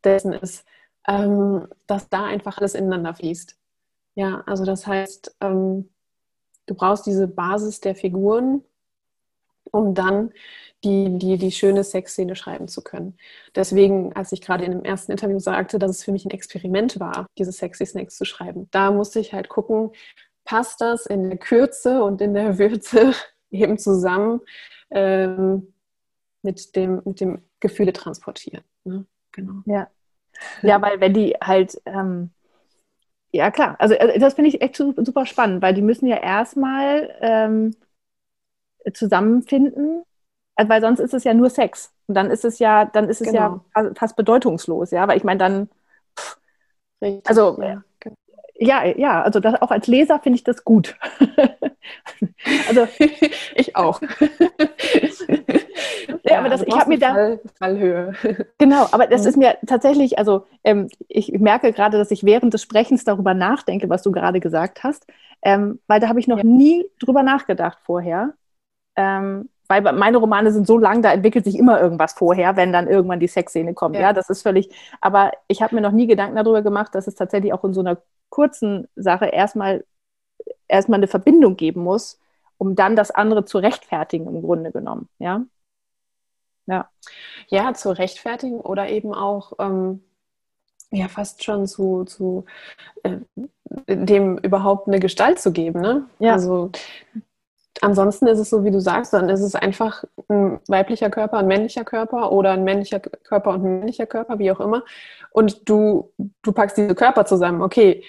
dessen ist, ähm, dass da einfach alles ineinander fließt. Ja, also das heißt, ähm, du brauchst diese Basis der Figuren, um dann die, die, die schöne Sexszene schreiben zu können. Deswegen, als ich gerade in dem ersten Interview sagte, dass es für mich ein Experiment war, diese Sexy Snacks zu schreiben, da musste ich halt gucken, passt das in der Kürze und in der Würze eben zusammen ähm, mit, dem, mit dem Gefühle transportieren. Ne? Genau. Ja. ja, weil wenn die halt, ähm, ja klar, also äh, das finde ich echt super spannend, weil die müssen ja erstmal ähm, zusammenfinden, also, weil sonst ist es ja nur Sex. Und dann ist es ja, dann ist es genau. ja fast bedeutungslos, ja, weil ich meine, dann, pff, Richtig, also ja ja, ja, also das, auch als Leser finde ich das gut. also ich auch. ja, aber das, ich habe mir da Fall, Fallhöhe. Genau, aber das mhm. ist mir tatsächlich, also ähm, ich merke gerade, dass ich während des Sprechens darüber nachdenke, was du gerade gesagt hast, ähm, weil da habe ich noch ja. nie drüber nachgedacht vorher. Ähm, weil meine Romane sind so lang, da entwickelt sich immer irgendwas vorher, wenn dann irgendwann die Sexszene kommt. Ja, ja das ist völlig. Aber ich habe mir noch nie Gedanken darüber gemacht, dass es tatsächlich auch in so einer kurzen Sache erstmal erstmal eine Verbindung geben muss, um dann das andere zu rechtfertigen im Grunde genommen. Ja. Ja. Ja, zu rechtfertigen oder eben auch ähm, ja fast schon zu, zu äh, dem überhaupt eine Gestalt zu geben. Ne? Ja. Also ansonsten ist es so, wie du sagst, dann ist es einfach ein weiblicher Körper, ein männlicher Körper oder ein männlicher Körper und ein männlicher Körper, wie auch immer. Und du, du packst diese Körper zusammen, okay,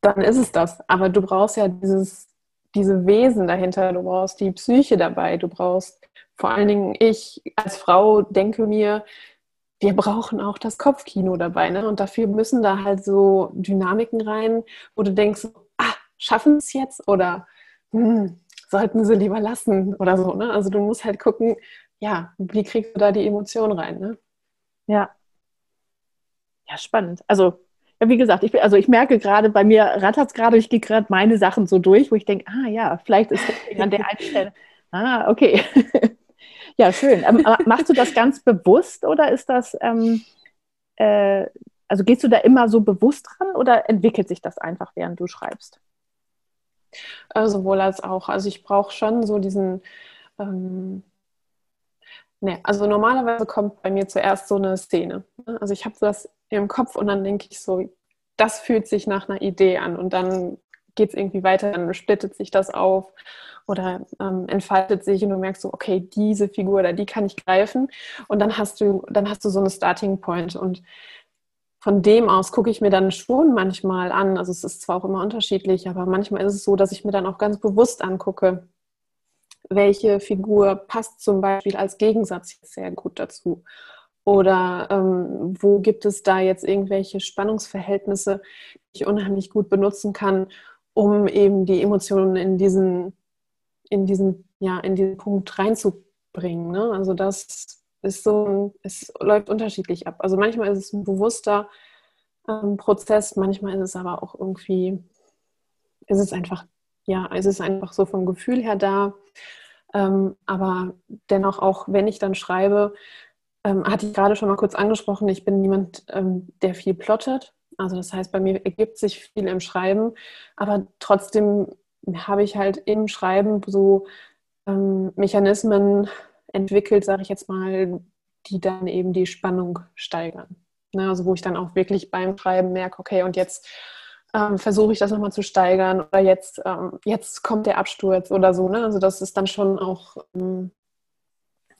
dann ist es das. Aber du brauchst ja dieses, diese Wesen dahinter, du brauchst die Psyche dabei, du brauchst vor allen Dingen ich als Frau denke mir, wir brauchen auch das Kopfkino dabei. Ne? Und dafür müssen da halt so Dynamiken rein, wo du denkst, ah, schaffen es jetzt? Oder hm, sollten sie lieber lassen oder so. Ne? Also du musst halt gucken, ja, wie kriegst du da die Emotion rein? Ne? Ja. Ja, spannend. Also, ja, wie gesagt, ich, also ich merke gerade, bei mir rattert es gerade, ich gehe gerade meine Sachen so durch, wo ich denke, ah ja, vielleicht ist das an der einen Stelle, ah, okay. ja, schön. Ähm, machst du das ganz bewusst oder ist das, ähm, äh, also gehst du da immer so bewusst dran oder entwickelt sich das einfach, während du schreibst? Äh, sowohl als auch. Also ich brauche schon so diesen, ähm, ne, also normalerweise kommt bei mir zuerst so eine Szene. Ne? Also ich habe das im Kopf und dann denke ich so, das fühlt sich nach einer Idee an und dann geht es irgendwie weiter, dann splittet sich das auf oder ähm, entfaltet sich und du merkst so, okay, diese Figur oder die kann ich greifen und dann hast du, dann hast du so eine Starting Point und von dem aus gucke ich mir dann schon manchmal an, also es ist zwar auch immer unterschiedlich, aber manchmal ist es so, dass ich mir dann auch ganz bewusst angucke, welche Figur passt zum Beispiel als Gegensatz sehr gut dazu. Oder ähm, wo gibt es da jetzt irgendwelche Spannungsverhältnisse, die ich unheimlich gut benutzen kann, um eben die Emotionen in diesen, in diesen, ja, in diesen Punkt reinzubringen. Ne? Also das ist so, es läuft unterschiedlich ab. Also manchmal ist es ein bewusster ähm, Prozess, manchmal ist es aber auch irgendwie, ist es einfach, ja, es ist einfach so vom Gefühl her da. Ähm, aber dennoch auch, wenn ich dann schreibe, ähm, hatte ich gerade schon mal kurz angesprochen, ich bin niemand, ähm, der viel plottet. Also das heißt, bei mir ergibt sich viel im Schreiben, aber trotzdem habe ich halt im Schreiben so ähm, Mechanismen, entwickelt, sage ich jetzt mal, die dann eben die Spannung steigern. Ne, also wo ich dann auch wirklich beim Schreiben merke, okay, und jetzt ähm, versuche ich das nochmal zu steigern oder jetzt, ähm, jetzt kommt der Absturz oder so. Ne? Also das ist dann schon auch ähm,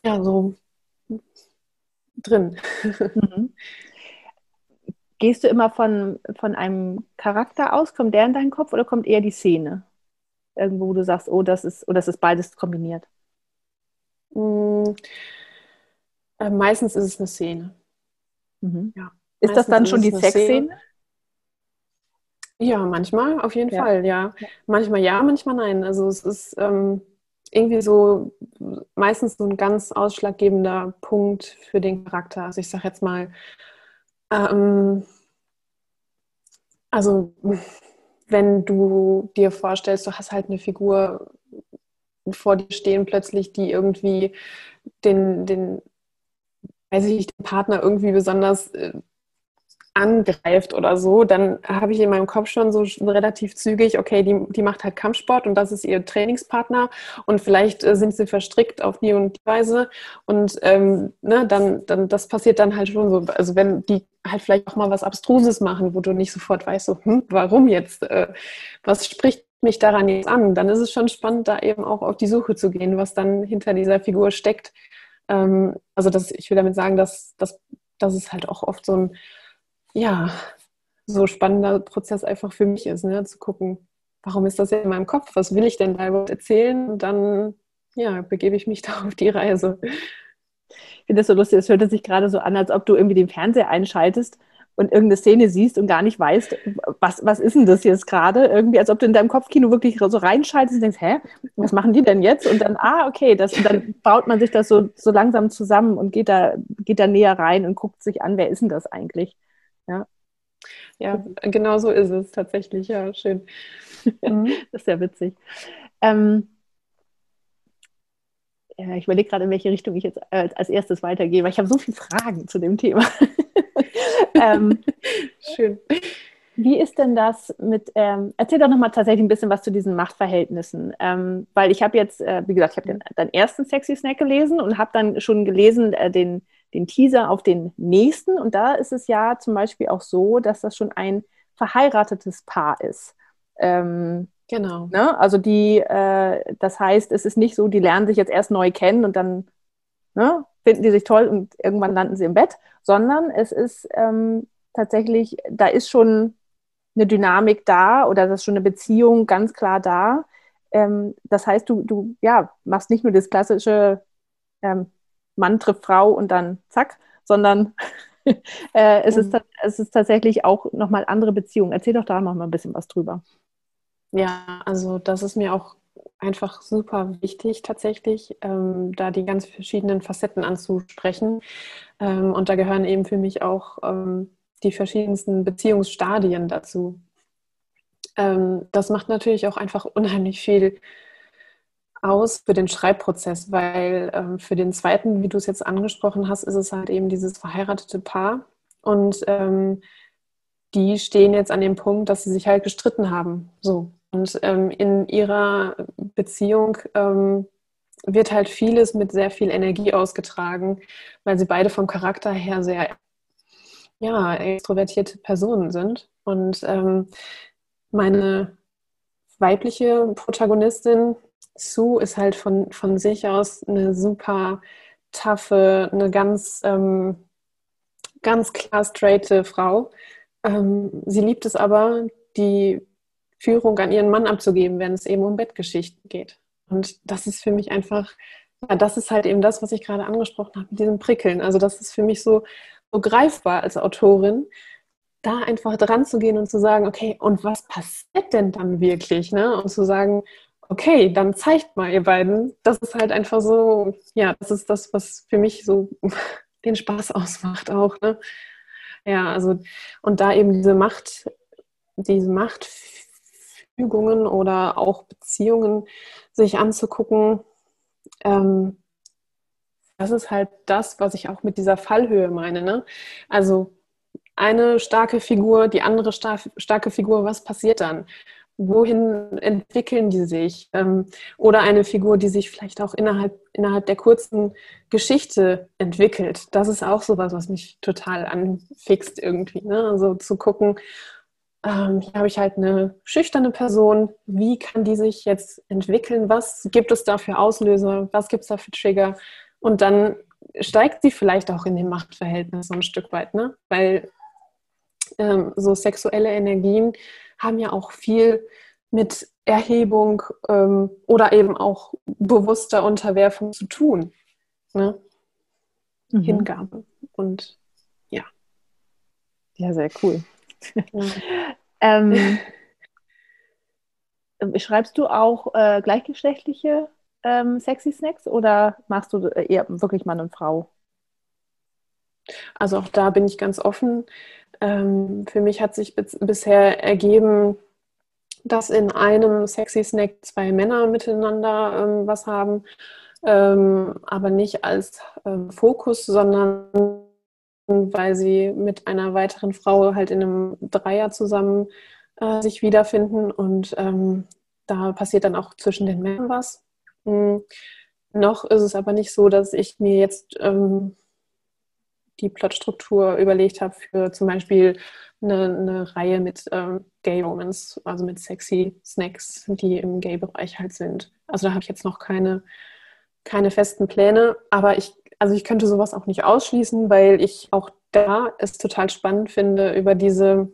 ja, so drin. Mhm. Gehst du immer von, von einem Charakter aus? Kommt der in deinen Kopf oder kommt eher die Szene? Irgendwo, wo du sagst, oh, das ist, oder das ist beides kombiniert? Hm, äh, meistens ist es eine Szene. Mhm. Ja. Ist das dann schon die Sexszene? Ja, manchmal, auf jeden ja. Fall, ja. Manchmal ja, manchmal nein. Also es ist ähm, irgendwie so meistens so ein ganz ausschlaggebender Punkt für den Charakter. Also ich sage jetzt mal, ähm, also wenn du dir vorstellst, du hast halt eine Figur, vor dir stehen plötzlich, die irgendwie den, den, weiß ich nicht, den Partner irgendwie besonders äh, angreift oder so, dann habe ich in meinem Kopf schon so relativ zügig, okay, die, die macht halt Kampfsport und das ist ihr Trainingspartner und vielleicht äh, sind sie verstrickt auf die und die Weise und ähm, ne, dann, dann, das passiert dann halt schon so, also wenn die halt vielleicht auch mal was Abstruses machen, wo du nicht sofort weißt, so, hm, warum jetzt, äh, was spricht mich daran jetzt an, dann ist es schon spannend, da eben auch auf die Suche zu gehen, was dann hinter dieser Figur steckt. Ähm, also das, ich will damit sagen, dass, dass, dass es halt auch oft so ein, ja, so spannender Prozess einfach für mich ist, ne? zu gucken, warum ist das in meinem Kopf, was will ich denn da überhaupt erzählen? Und dann, ja, begebe ich mich da auf die Reise. Ich finde das so lustig, es hört sich gerade so an, als ob du irgendwie den Fernseher einschaltest und irgendeine Szene siehst und gar nicht weißt, was, was ist denn das jetzt gerade? Irgendwie, als ob du in deinem Kopfkino wirklich so reinschaltest und denkst, hä, was machen die denn jetzt? Und dann, ah, okay, das, und dann baut man sich das so, so langsam zusammen und geht da, geht da näher rein und guckt sich an, wer ist denn das eigentlich? Ja, ja genau so ist es tatsächlich, ja, schön. Mhm. das ist ja witzig. Ähm, ja, ich überlege gerade, in welche Richtung ich jetzt als erstes weitergehe, weil ich habe so viele Fragen zu dem Thema. ähm, Schön. Wie ist denn das mit, ähm, erzähl doch nochmal tatsächlich ein bisschen was zu diesen Machtverhältnissen, ähm, weil ich habe jetzt, äh, wie gesagt, ich habe den, den, ersten Sexy Snack gelesen und habe dann schon gelesen äh, den, den Teaser auf den nächsten und da ist es ja zum Beispiel auch so, dass das schon ein verheiratetes Paar ist. Ähm, genau. Ne? Also die, äh, das heißt, es ist nicht so, die lernen sich jetzt erst neu kennen und dann ne, finden die sich toll und irgendwann landen sie im Bett, sondern es ist ähm, tatsächlich, da ist schon eine Dynamik da oder das ist schon eine Beziehung ganz klar da. Ähm, das heißt, du, du ja, machst nicht nur das klassische ähm, Mann trifft Frau und dann zack, sondern äh, es, mhm. ist, es ist tatsächlich auch nochmal andere Beziehungen. Erzähl doch da noch mal ein bisschen was drüber. Ja, also das ist mir auch einfach super wichtig tatsächlich, ähm, da die ganz verschiedenen Facetten anzusprechen. Ähm, und da gehören eben für mich auch ähm, die verschiedensten Beziehungsstadien dazu. Ähm, das macht natürlich auch einfach unheimlich viel aus für den Schreibprozess, weil ähm, für den zweiten, wie du es jetzt angesprochen hast, ist es halt eben dieses verheiratete Paar. Und ähm, die stehen jetzt an dem Punkt, dass sie sich halt gestritten haben. So. Und ähm, in ihrer Beziehung ähm, wird halt vieles mit sehr viel Energie ausgetragen, weil sie beide vom Charakter her sehr ja, extrovertierte Personen sind. Und ähm, meine weibliche Protagonistin, Sue, ist halt von, von sich aus eine super taffe, eine ganz, ähm, ganz klar straighte Frau. Ähm, sie liebt es aber, die Führung an ihren Mann abzugeben, wenn es eben um Bettgeschichten geht. Und das ist für mich einfach, ja, das ist halt eben das, was ich gerade angesprochen habe mit diesem Prickeln. Also das ist für mich so, so greifbar als Autorin, da einfach dran zu gehen und zu sagen, okay, und was passiert denn dann wirklich? Ne? Und zu sagen, okay, dann zeigt mal ihr beiden. Das ist halt einfach so, ja, das ist das, was für mich so den Spaß ausmacht auch. Ne? Ja, also, und da eben diese Macht, diese Macht Fügungen oder auch Beziehungen sich anzugucken. Ähm, das ist halt das, was ich auch mit dieser Fallhöhe meine. Ne? Also eine starke Figur, die andere star starke Figur, was passiert dann? Wohin entwickeln die sich? Ähm, oder eine Figur, die sich vielleicht auch innerhalb, innerhalb der kurzen Geschichte entwickelt. Das ist auch sowas, was mich total anfixt irgendwie. Ne? Also zu gucken, ähm, hier habe ich halt eine schüchterne Person. Wie kann die sich jetzt entwickeln? Was gibt es da für Auslöser? Was gibt es da für Trigger? Und dann steigt sie vielleicht auch in dem Machtverhältnis so ein Stück weit, ne? Weil ähm, so sexuelle Energien haben ja auch viel mit Erhebung ähm, oder eben auch bewusster Unterwerfung zu tun. Ne? Mhm. Hingabe und ja. Ja, sehr cool. ähm, schreibst du auch äh, gleichgeschlechtliche ähm, Sexy Snacks oder machst du äh, eher wirklich Mann und Frau? Also auch da bin ich ganz offen. Ähm, für mich hat sich bisher ergeben, dass in einem Sexy Snack zwei Männer miteinander ähm, was haben, ähm, aber nicht als ähm, Fokus, sondern weil sie mit einer weiteren Frau halt in einem Dreier zusammen äh, sich wiederfinden und ähm, da passiert dann auch zwischen den Männern was. Mhm. Noch ist es aber nicht so, dass ich mir jetzt ähm, die Plotstruktur überlegt habe für zum Beispiel eine, eine Reihe mit ähm, Gay Romans, also mit sexy Snacks, die im Gay-Bereich halt sind. Also da habe ich jetzt noch keine, keine festen Pläne, aber ich also ich könnte sowas auch nicht ausschließen, weil ich auch da es total spannend finde, über diese,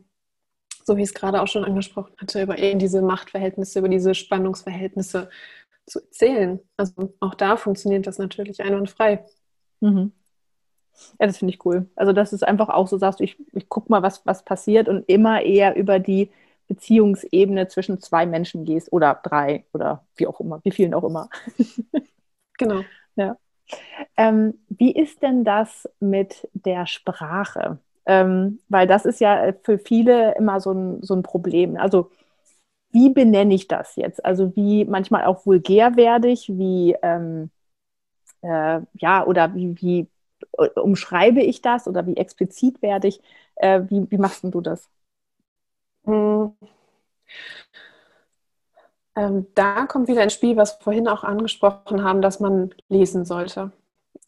so wie ich es gerade auch schon angesprochen hatte, über eben diese Machtverhältnisse, über diese Spannungsverhältnisse zu erzählen. Also auch da funktioniert das natürlich einwandfrei. Mhm. Ja, das finde ich cool. Also, dass es einfach auch so sagst, ich, ich gucke mal, was, was passiert und immer eher über die Beziehungsebene zwischen zwei Menschen gehst oder drei oder wie auch immer, wie vielen auch immer. Genau. Ja. Ähm, wie ist denn das mit der Sprache? Ähm, weil das ist ja für viele immer so ein, so ein Problem. Also wie benenne ich das jetzt? Also wie manchmal auch vulgär werde ich, wie ähm, äh, ja, oder wie, wie äh, umschreibe ich das oder wie explizit werde ich? Äh, wie, wie machst du das? Hm. Ähm, da kommt wieder ins Spiel, was wir vorhin auch angesprochen haben, dass man lesen sollte.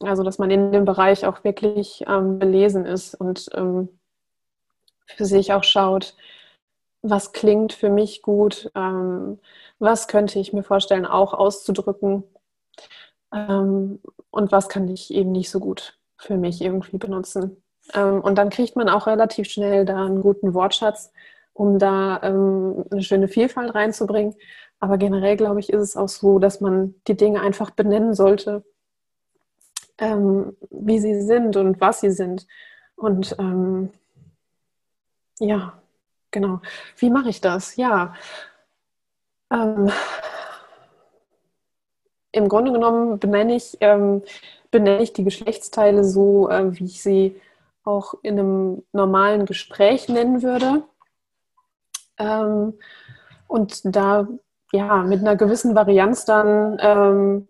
Also, dass man in dem Bereich auch wirklich ähm, belesen ist und ähm, für sich auch schaut, was klingt für mich gut, ähm, was könnte ich mir vorstellen, auch auszudrücken ähm, und was kann ich eben nicht so gut für mich irgendwie benutzen. Ähm, und dann kriegt man auch relativ schnell da einen guten Wortschatz, um da ähm, eine schöne Vielfalt reinzubringen. Aber generell, glaube ich, ist es auch so, dass man die Dinge einfach benennen sollte, ähm, wie sie sind und was sie sind. Und ähm, ja, genau. Wie mache ich das? Ja. Ähm, Im Grunde genommen benenne ich, ähm, benenne ich die Geschlechtsteile so, äh, wie ich sie auch in einem normalen Gespräch nennen würde. Ähm, und da ja mit einer gewissen Varianz dann ähm,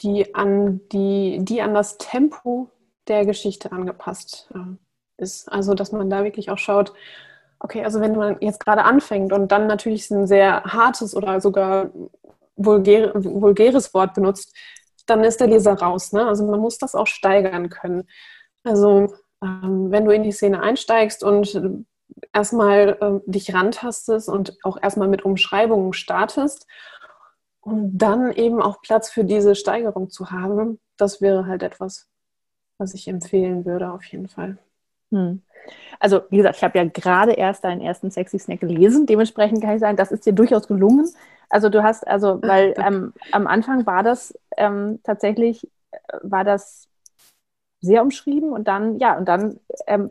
die an die, die an das Tempo der Geschichte angepasst äh, ist. Also dass man da wirklich auch schaut, okay, also wenn man jetzt gerade anfängt und dann natürlich ein sehr hartes oder sogar vulgär, vulgäres Wort benutzt, dann ist der Leser raus. Ne? Also man muss das auch steigern können. Also ähm, wenn du in die Szene einsteigst und erstmal äh, dich rantastest und auch erstmal mit Umschreibungen startest und dann eben auch Platz für diese Steigerung zu haben, das wäre halt etwas, was ich empfehlen würde auf jeden Fall. Hm. Also, wie gesagt, ich habe ja gerade erst deinen ersten Sexy Snack gelesen. Dementsprechend kann ich sagen, das ist dir durchaus gelungen. Also, du hast, also, weil ähm, am Anfang war das ähm, tatsächlich, äh, war das sehr umschrieben und dann, ja, und dann, ähm,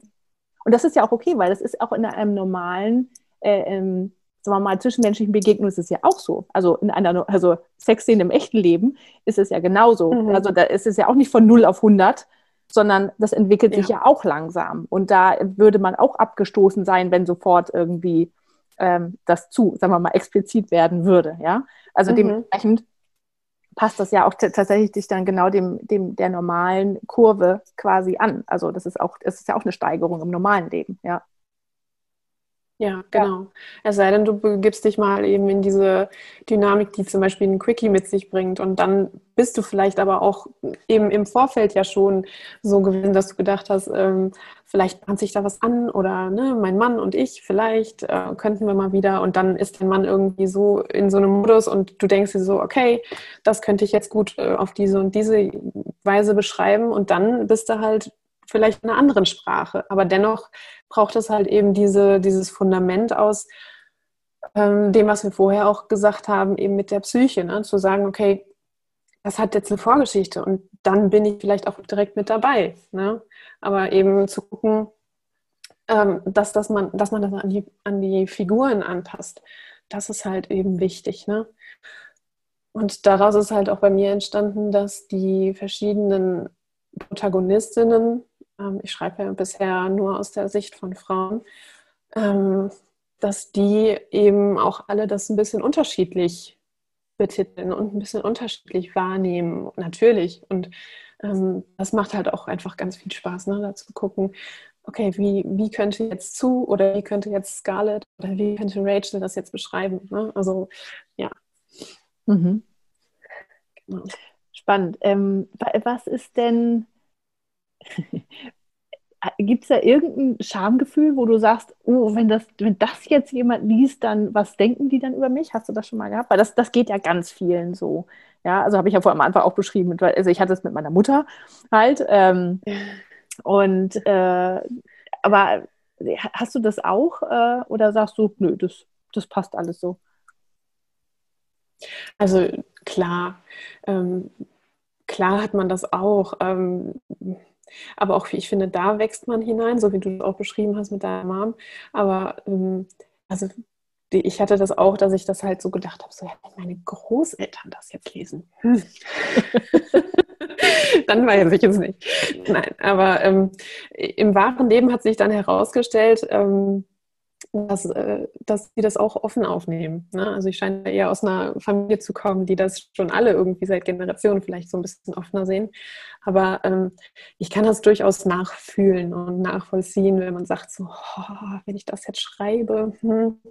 und das ist ja auch okay, weil das ist auch in einem normalen, äh, ähm, sagen wir mal, zwischenmenschlichen Begegnung ist es ja auch so. Also in einer, also Sexszene im echten Leben ist es ja genauso. Mhm. Also da ist es ja auch nicht von 0 auf 100, sondern das entwickelt ja. sich ja auch langsam. Und da würde man auch abgestoßen sein, wenn sofort irgendwie ähm, das zu, sagen wir mal, explizit werden würde. Ja? Also mhm. dementsprechend passt das ja auch tatsächlich dich dann genau dem, dem der normalen Kurve quasi an. Also das ist auch, es ist ja auch eine Steigerung im normalen Leben, ja. Ja, genau. Ja. Es sei denn, du begibst dich mal eben in diese Dynamik, die zum Beispiel ein Quickie mit sich bringt. Und dann bist du vielleicht aber auch eben im Vorfeld ja schon so gewesen, dass du gedacht hast, ähm, vielleicht bahnt sich da was an oder ne, mein Mann und ich, vielleicht äh, könnten wir mal wieder. Und dann ist dein Mann irgendwie so in so einem Modus und du denkst dir so, okay, das könnte ich jetzt gut äh, auf diese und diese Weise beschreiben. Und dann bist du halt vielleicht in einer anderen Sprache. Aber dennoch braucht es halt eben diese, dieses Fundament aus ähm, dem, was wir vorher auch gesagt haben, eben mit der Psyche, ne? zu sagen, okay, das hat jetzt eine Vorgeschichte und dann bin ich vielleicht auch direkt mit dabei. Ne? Aber eben zu gucken, ähm, dass, dass, man, dass man das an die, an die Figuren anpasst, das ist halt eben wichtig. Ne? Und daraus ist halt auch bei mir entstanden, dass die verschiedenen Protagonistinnen ähm, ich schreibe ja bisher nur aus der Sicht von Frauen, ähm, dass die eben auch alle das ein bisschen unterschiedlich betiteln und ein bisschen unterschiedlich wahrnehmen, natürlich. Und ähm, das macht halt auch einfach ganz viel Spaß, ne, da zu gucken, okay, wie, wie könnte jetzt zu oder wie könnte jetzt Scarlett oder wie könnte Rachel das jetzt beschreiben? Ne? Also, ja. Mhm. Genau. Spannend. Ähm, was ist denn Gibt es da irgendein Schamgefühl, wo du sagst, oh, wenn das, wenn das jetzt jemand liest, dann was denken die dann über mich? Hast du das schon mal gehabt? Weil das, das geht ja ganz vielen so. Ja, also habe ich ja vor am Anfang auch beschrieben. Also ich hatte es mit meiner Mutter halt. Ähm, und äh, aber hast du das auch äh, oder sagst du, nö, das, das passt alles so? Also klar, ähm, klar hat man das auch. Ähm, aber auch, ich finde, da wächst man hinein, so wie du es auch beschrieben hast mit deiner Mom. Aber ähm, also ich hatte das auch, dass ich das halt so gedacht habe, so ja, meine Großeltern das jetzt lesen. Hm. dann weiß ich es nicht. Nein, aber ähm, im wahren Leben hat sich dann herausgestellt, ähm, dass, äh, dass sie das auch offen aufnehmen. Ne? Also ich scheine eher aus einer Familie zu kommen, die das schon alle irgendwie seit Generationen vielleicht so ein bisschen offener sehen. Aber ähm, ich kann das durchaus nachfühlen und nachvollziehen, wenn man sagt, so, oh, wenn ich das jetzt schreibe, hm,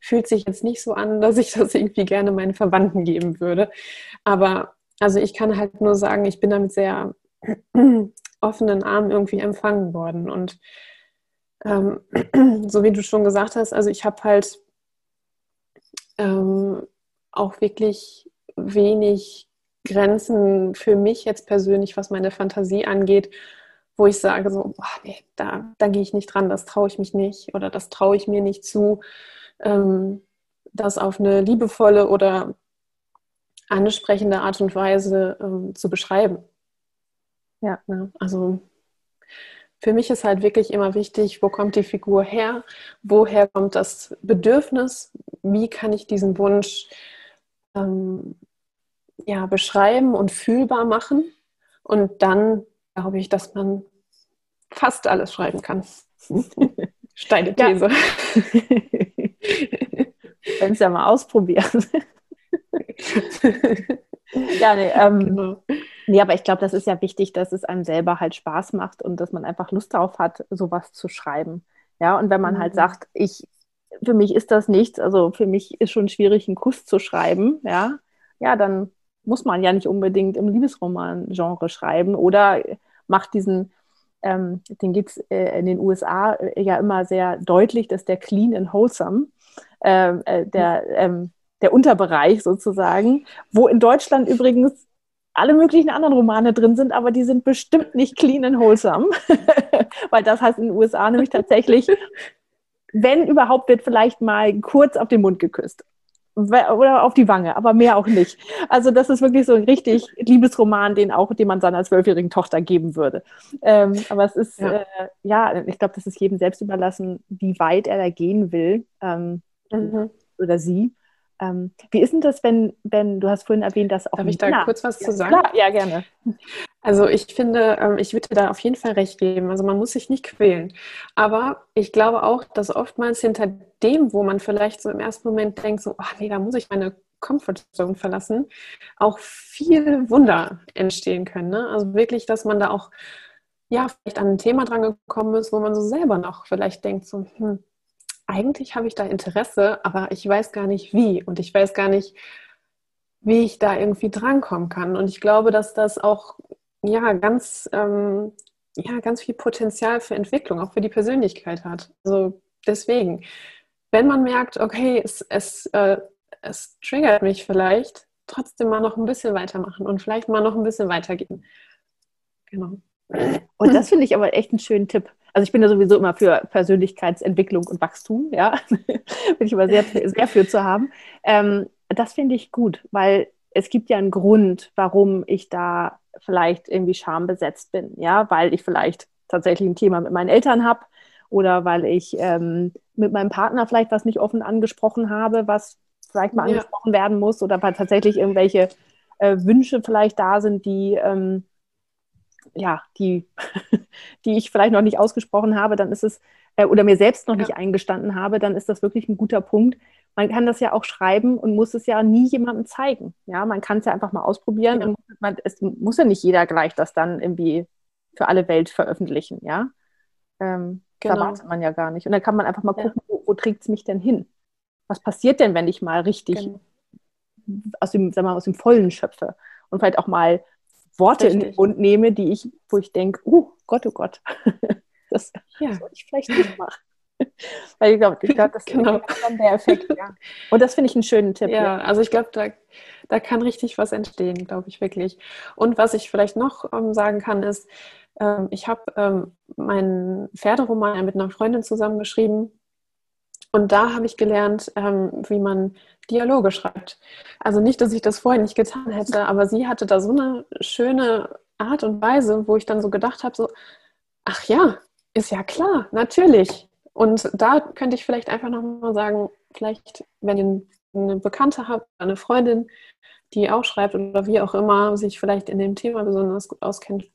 fühlt sich jetzt nicht so an, dass ich das irgendwie gerne meinen Verwandten geben würde. Aber also ich kann halt nur sagen, ich bin damit sehr offenen Armen irgendwie empfangen worden und ähm, so wie du schon gesagt hast, also ich habe halt ähm, auch wirklich wenig Grenzen für mich jetzt persönlich, was meine Fantasie angeht, wo ich sage so, boah, nee, da, da gehe ich nicht dran, das traue ich mich nicht oder das traue ich mir nicht zu, ähm, das auf eine liebevolle oder ansprechende Art und Weise ähm, zu beschreiben. Ja, ne? also für mich ist halt wirklich immer wichtig, wo kommt die Figur her, woher kommt das Bedürfnis, wie kann ich diesen Wunsch ähm, ja, beschreiben und fühlbar machen. Und dann glaube ich, dass man fast alles schreiben kann. Steine These. Wenn es ja mal ausprobieren. ja, nee, ähm, genau. Nee, aber ich glaube, das ist ja wichtig, dass es einem selber halt Spaß macht und dass man einfach Lust darauf hat, sowas zu schreiben. Ja, und wenn man halt mhm. halt sagt, ich, für mich ist das nichts, also für mich ist schon schwierig, einen Kuss zu schreiben, ja, ja, dann muss man ja nicht unbedingt im Liebesroman-Genre schreiben oder macht diesen, ähm, den gibt es äh, in den USA äh, ja immer sehr deutlich, dass der clean and wholesome, ähm, äh, der, ähm, der Unterbereich sozusagen, wo in Deutschland übrigens alle möglichen anderen Romane drin sind, aber die sind bestimmt nicht clean and wholesome, weil das heißt in den USA nämlich tatsächlich, wenn überhaupt, wird vielleicht mal kurz auf den Mund geküsst oder auf die Wange, aber mehr auch nicht. Also das ist wirklich so ein richtig Liebesroman, den auch, den man seiner zwölfjährigen Tochter geben würde. Ähm, aber es ist, ja, äh, ja ich glaube, das ist jedem selbst überlassen, wie weit er da gehen will ähm, mhm. oder sie. Ähm, wie ist denn das, wenn, wenn du hast vorhin erwähnt, dass auch Darf ich da Männer, kurz was ja, zu sagen? Klar, ja, gerne. Also ich finde, ähm, ich würde da auf jeden Fall recht geben. Also man muss sich nicht quälen. Aber ich glaube auch, dass oftmals hinter dem, wo man vielleicht so im ersten Moment denkt, so, ach nee, da muss ich meine Comfortzone verlassen, auch viel Wunder entstehen können. Ne? Also wirklich, dass man da auch ja, vielleicht an ein Thema dran gekommen ist, wo man so selber noch vielleicht denkt, so, hm, eigentlich habe ich da Interesse, aber ich weiß gar nicht wie und ich weiß gar nicht, wie ich da irgendwie drankommen kann. Und ich glaube, dass das auch ja ganz, ähm, ja, ganz viel Potenzial für Entwicklung, auch für die Persönlichkeit hat. Also deswegen, wenn man merkt, okay, es, es, äh, es triggert mich vielleicht, trotzdem mal noch ein bisschen weitermachen und vielleicht mal noch ein bisschen weitergehen. Genau. Und das finde ich aber echt einen schönen Tipp. Also ich bin ja sowieso immer für Persönlichkeitsentwicklung und Wachstum, ja. bin ich immer sehr, sehr für zu haben. Ähm, das finde ich gut, weil es gibt ja einen Grund, warum ich da vielleicht irgendwie schambesetzt bin, ja, weil ich vielleicht tatsächlich ein Thema mit meinen Eltern habe oder weil ich ähm, mit meinem Partner vielleicht was nicht offen angesprochen habe, was vielleicht mal ja. angesprochen werden muss oder weil tatsächlich irgendwelche äh, Wünsche vielleicht da sind, die ähm, ja, die, die ich vielleicht noch nicht ausgesprochen habe, dann ist es, äh, oder mir selbst noch ja. nicht eingestanden habe, dann ist das wirklich ein guter Punkt. Man kann das ja auch schreiben und muss es ja nie jemandem zeigen. Ja, man kann es ja einfach mal ausprobieren ja. und man, es muss ja nicht jeder gleich das dann irgendwie für alle Welt veröffentlichen, ja. Ähm, genau. Da wartet man ja gar nicht. Und dann kann man einfach mal gucken, ja. wo, wo trägt es mich denn hin? Was passiert denn, wenn ich mal richtig genau. aus dem, sag mal, aus dem Vollen schöpfe? Und vielleicht auch mal Worte Richtig. in den Mund nehme, die ich, wo ich denke, oh Gott, oh Gott, das ja. soll ich vielleicht nicht machen. Weil ich glaube, ich glaub, das genau. ist dann der Effekt, ja. Und das finde ich einen schönen Tipp. Ja, ja. also ich glaube, da, da kann richtig was entstehen, glaube ich wirklich. Und was ich vielleicht noch ähm, sagen kann, ist, ähm, ich habe ähm, meinen Pferderoman mit einer Freundin zusammengeschrieben Und da habe ich gelernt, ähm, wie man Dialoge schreibt. Also nicht, dass ich das vorher nicht getan hätte, aber sie hatte da so eine schöne Art und Weise, wo ich dann so gedacht habe, so, ach ja, ist ja klar, natürlich. Und da könnte ich vielleicht einfach nochmal sagen, vielleicht, wenn ihr eine Bekannte habt, eine Freundin, die auch schreibt oder wie auch immer, sich vielleicht in dem Thema besonders gut auskennt,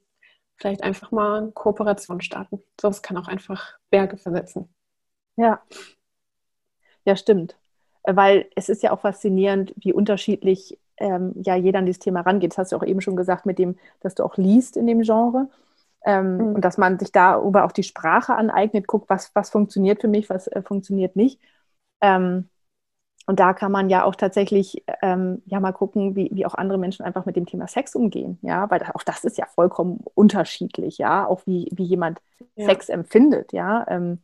vielleicht einfach mal eine Kooperation starten. Sonst kann auch einfach Berge versetzen. Ja. Ja, stimmt. Weil es ist ja auch faszinierend, wie unterschiedlich ähm, ja jeder an dieses Thema rangeht. Das hast du auch eben schon gesagt, mit dem, dass du auch liest in dem Genre. Ähm, mhm. Und dass man sich darüber auch die Sprache aneignet, guckt, was, was funktioniert für mich, was äh, funktioniert nicht. Ähm, und da kann man ja auch tatsächlich ähm, ja mal gucken, wie, wie auch andere Menschen einfach mit dem Thema Sex umgehen, ja, weil auch das ist ja vollkommen unterschiedlich, ja, auch wie, wie jemand ja. Sex empfindet, ja. Ähm,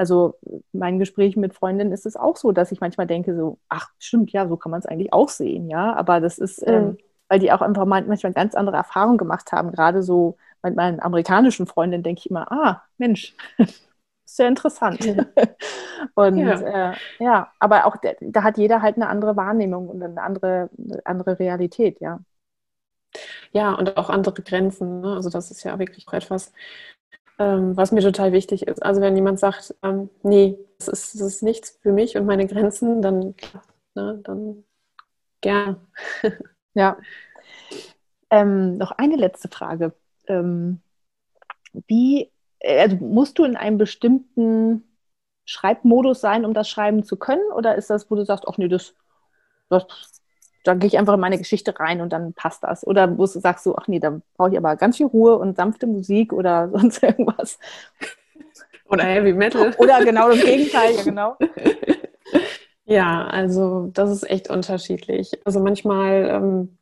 also mein Gespräch mit Freundinnen ist es auch so, dass ich manchmal denke so, ach stimmt, ja, so kann man es eigentlich auch sehen, ja, aber das ist, mhm. ähm, weil die auch einfach manchmal ganz andere Erfahrungen gemacht haben, gerade so mit meinen amerikanischen Freundinnen denke ich immer, ah, Mensch, sehr interessant. und ja. Äh, ja, aber auch da hat jeder halt eine andere Wahrnehmung und eine andere, eine andere Realität, ja. Ja, und auch andere Grenzen. Ne? Also das ist ja wirklich etwas, ähm, was mir total wichtig ist. Also wenn jemand sagt, ähm, nee, das ist, das ist nichts für mich und meine Grenzen, dann, ne, dann gern. ja. Ähm, noch eine letzte Frage. Ähm, wie äh, also musst du in einem bestimmten Schreibmodus sein, um das schreiben zu können? Oder ist das, wo du sagst, ach nee, das, das da gehe ich einfach in meine Geschichte rein und dann passt das? Oder wo du sagst so, ach nee, da brauche ich aber ganz viel Ruhe und sanfte Musik oder sonst irgendwas? Oder Heavy Metal. Oder genau das Gegenteil, ja genau. Ja, also das ist echt unterschiedlich. Also manchmal ähm,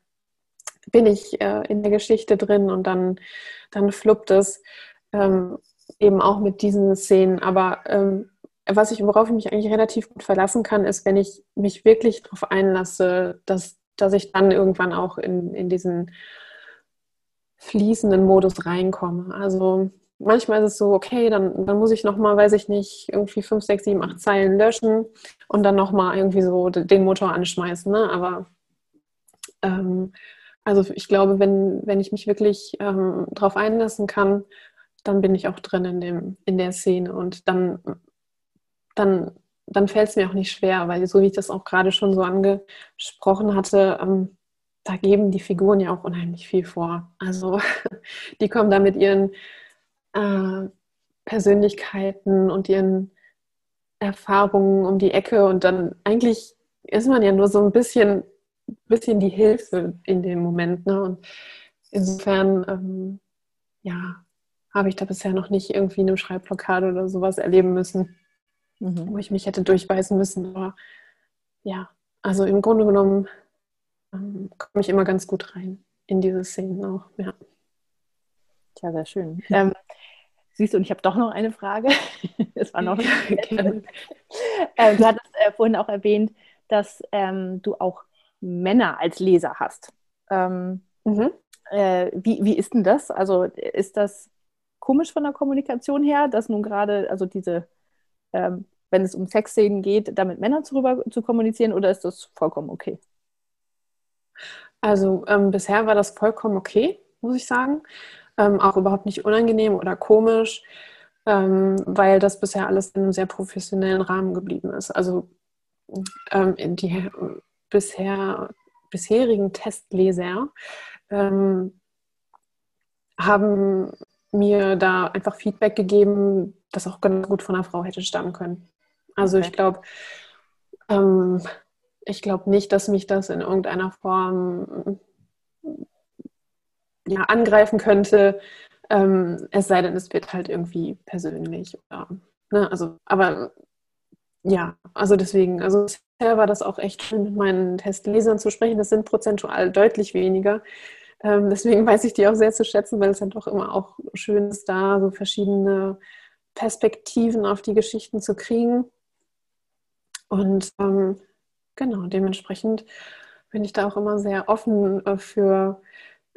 bin ich äh, in der Geschichte drin und dann, dann fluppt es ähm, eben auch mit diesen Szenen. Aber ähm, was ich, worauf ich mich eigentlich relativ gut verlassen kann, ist, wenn ich mich wirklich darauf einlasse, dass, dass ich dann irgendwann auch in, in diesen fließenden Modus reinkomme. Also manchmal ist es so, okay, dann, dann muss ich nochmal, weiß ich nicht, irgendwie fünf, sechs, sieben, acht Zeilen löschen und dann nochmal irgendwie so den Motor anschmeißen. Ne? Aber ähm, also ich glaube, wenn, wenn ich mich wirklich ähm, darauf einlassen kann, dann bin ich auch drin in, dem, in der Szene und dann, dann, dann fällt es mir auch nicht schwer, weil so wie ich das auch gerade schon so angesprochen hatte, ähm, da geben die Figuren ja auch unheimlich viel vor. Also die kommen da mit ihren äh, Persönlichkeiten und ihren Erfahrungen um die Ecke und dann eigentlich ist man ja nur so ein bisschen, bisschen die Hilfe in dem Moment. Ne? Und insofern, ähm, ja, habe ich da bisher noch nicht irgendwie eine Schreibblockade oder sowas erleben müssen, mhm. wo ich mich hätte durchbeißen müssen. Aber ja, also im Grunde genommen ähm, komme ich immer ganz gut rein in diese Szenen auch. Ja, ja sehr schön. Ähm, siehst du, und ich habe doch noch eine Frage. Es war noch ähm, Du hattest äh, vorhin auch erwähnt, dass ähm, du auch Männer als Leser hast. Ähm, mhm. äh, wie, wie ist denn das? Also ist das komisch von der Kommunikation her, dass nun gerade, also diese, ähm, wenn es um Sexszenen geht, da mit Männern zu, zu kommunizieren oder ist das vollkommen okay? Also ähm, bisher war das vollkommen okay, muss ich sagen. Ähm, auch überhaupt nicht unangenehm oder komisch, ähm, weil das bisher alles in einem sehr professionellen Rahmen geblieben ist. Also ähm, die bisher bisherigen Testleser ähm, haben mir da einfach Feedback gegeben, das auch ganz gut von einer Frau hätte stammen können. Also okay. ich glaube, ähm, ich glaube nicht, dass mich das in irgendeiner Form ja, angreifen könnte. Ähm, es sei denn, es wird halt irgendwie persönlich. Oder, ne? Also, aber ja, also deswegen, also bisher war das auch echt schön, mit meinen Testlesern zu sprechen. Das sind prozentual deutlich weniger. Ähm, deswegen weiß ich die auch sehr zu schätzen, weil es dann doch immer auch schön ist, da so verschiedene Perspektiven auf die Geschichten zu kriegen. Und ähm, genau, dementsprechend bin ich da auch immer sehr offen äh, für,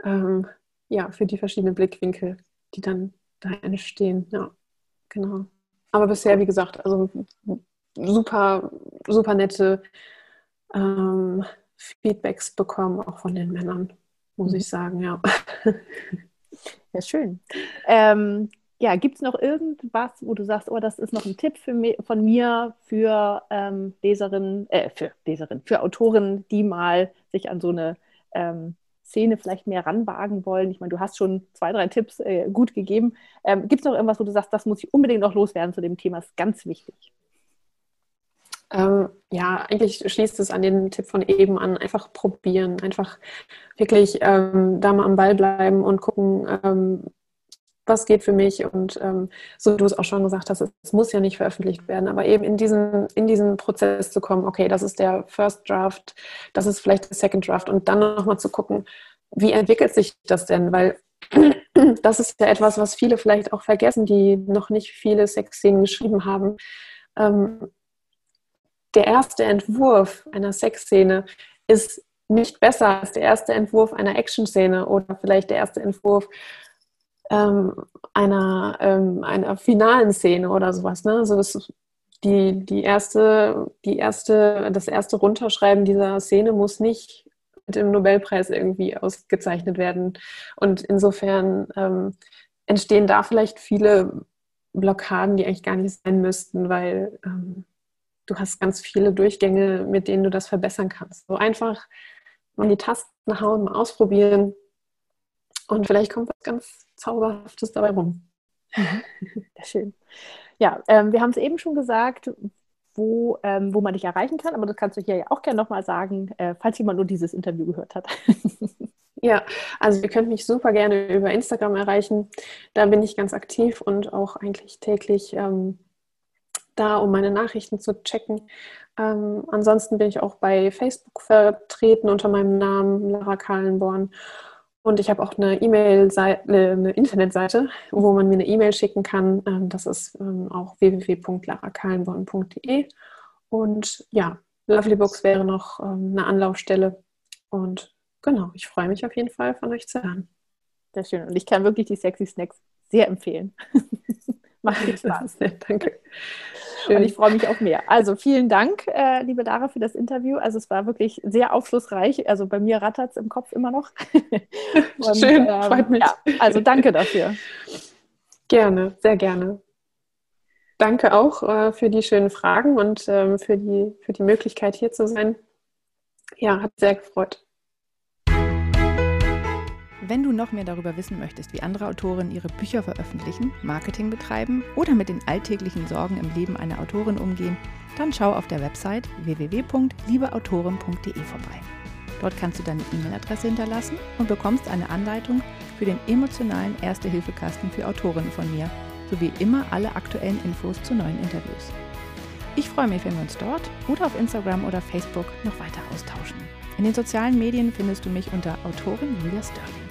ähm, ja, für die verschiedenen Blickwinkel, die dann da entstehen. Ja, genau. Aber bisher, wie gesagt, also super, super nette ähm, Feedbacks bekommen, auch von den Männern, muss ich sagen, ja. Ja, schön. Ähm, ja, gibt es noch irgendwas, wo du sagst, oh, das ist noch ein Tipp für mich, von mir für ähm, Leserinnen, äh, für Leserinnen, für Autoren, die mal sich an so eine ähm, Szene vielleicht mehr ranwagen wollen? Ich meine, du hast schon zwei, drei Tipps äh, gut gegeben. Ähm, Gibt es noch irgendwas, wo du sagst, das muss ich unbedingt noch loswerden zu dem Thema? Ist ganz wichtig. Ähm, ja, eigentlich schließt es an den Tipp von eben an. Einfach probieren, einfach wirklich ähm, da mal am Ball bleiben und gucken, ähm, was geht für mich. Und ähm, so wie du es auch schon gesagt hast, es muss ja nicht veröffentlicht werden, aber eben in diesen, in diesen Prozess zu kommen, okay, das ist der First Draft, das ist vielleicht der Second Draft und dann nochmal zu gucken, wie entwickelt sich das denn? Weil das ist ja etwas, was viele vielleicht auch vergessen, die noch nicht viele Sexszenen geschrieben haben. Ähm, der erste Entwurf einer Sexszene ist nicht besser als der erste Entwurf einer Action-Szene oder vielleicht der erste Entwurf ähm, einer, ähm, einer finalen Szene oder sowas. Ne? Also das, die, die erste, die erste, das erste Runterschreiben dieser Szene muss nicht mit dem Nobelpreis irgendwie ausgezeichnet werden. Und insofern ähm, entstehen da vielleicht viele Blockaden, die eigentlich gar nicht sein müssten, weil ähm, du hast ganz viele Durchgänge, mit denen du das verbessern kannst. So einfach mal die Tasten hauen, mal ausprobieren und vielleicht kommt was ganz Zauberhaftes dabei rum. Sehr schön. Ja, ähm, wir haben es eben schon gesagt, wo, ähm, wo man dich erreichen kann, aber das kannst du hier ja auch gerne nochmal sagen, äh, falls jemand nur dieses Interview gehört hat. ja, also ihr könnt mich super gerne über Instagram erreichen. Da bin ich ganz aktiv und auch eigentlich täglich ähm, da, um meine Nachrichten zu checken. Ähm, ansonsten bin ich auch bei Facebook vertreten unter meinem Namen Lara Kahlenborn. Und ich habe auch eine E-Mail-Seite, eine Internetseite, wo man mir eine E-Mail schicken kann. Ähm, das ist ähm, auch www.larakalenborn.de. Und ja, Lovely Books wäre noch ähm, eine Anlaufstelle. Und genau, ich freue mich auf jeden Fall, von euch zu hören. Sehr schön. Und ich kann wirklich die Sexy Snacks sehr empfehlen. Macht viel Spaß. Danke. Schön. Und ich freue mich auf mehr. Also vielen Dank, äh, liebe Lara, für das Interview. Also es war wirklich sehr aufschlussreich. Also bei mir rattert es im Kopf immer noch. Und, Schön, ähm, freut mich. Ja, also danke dafür. Gerne, sehr gerne. Danke auch äh, für die schönen Fragen und ähm, für, die, für die Möglichkeit, hier zu sein. Ja, hat sehr gefreut. Wenn du noch mehr darüber wissen möchtest, wie andere Autorinnen ihre Bücher veröffentlichen, Marketing betreiben oder mit den alltäglichen Sorgen im Leben einer Autorin umgehen, dann schau auf der Website www.liebeautorin.de vorbei. Dort kannst du deine E-Mail-Adresse hinterlassen und bekommst eine Anleitung für den emotionalen Erste-Hilfe-Kasten für Autorinnen von mir, sowie immer alle aktuellen Infos zu neuen Interviews. Ich freue mich, wenn wir uns dort oder auf Instagram oder Facebook noch weiter austauschen. In den sozialen Medien findest du mich unter Autorin Julia Sterling.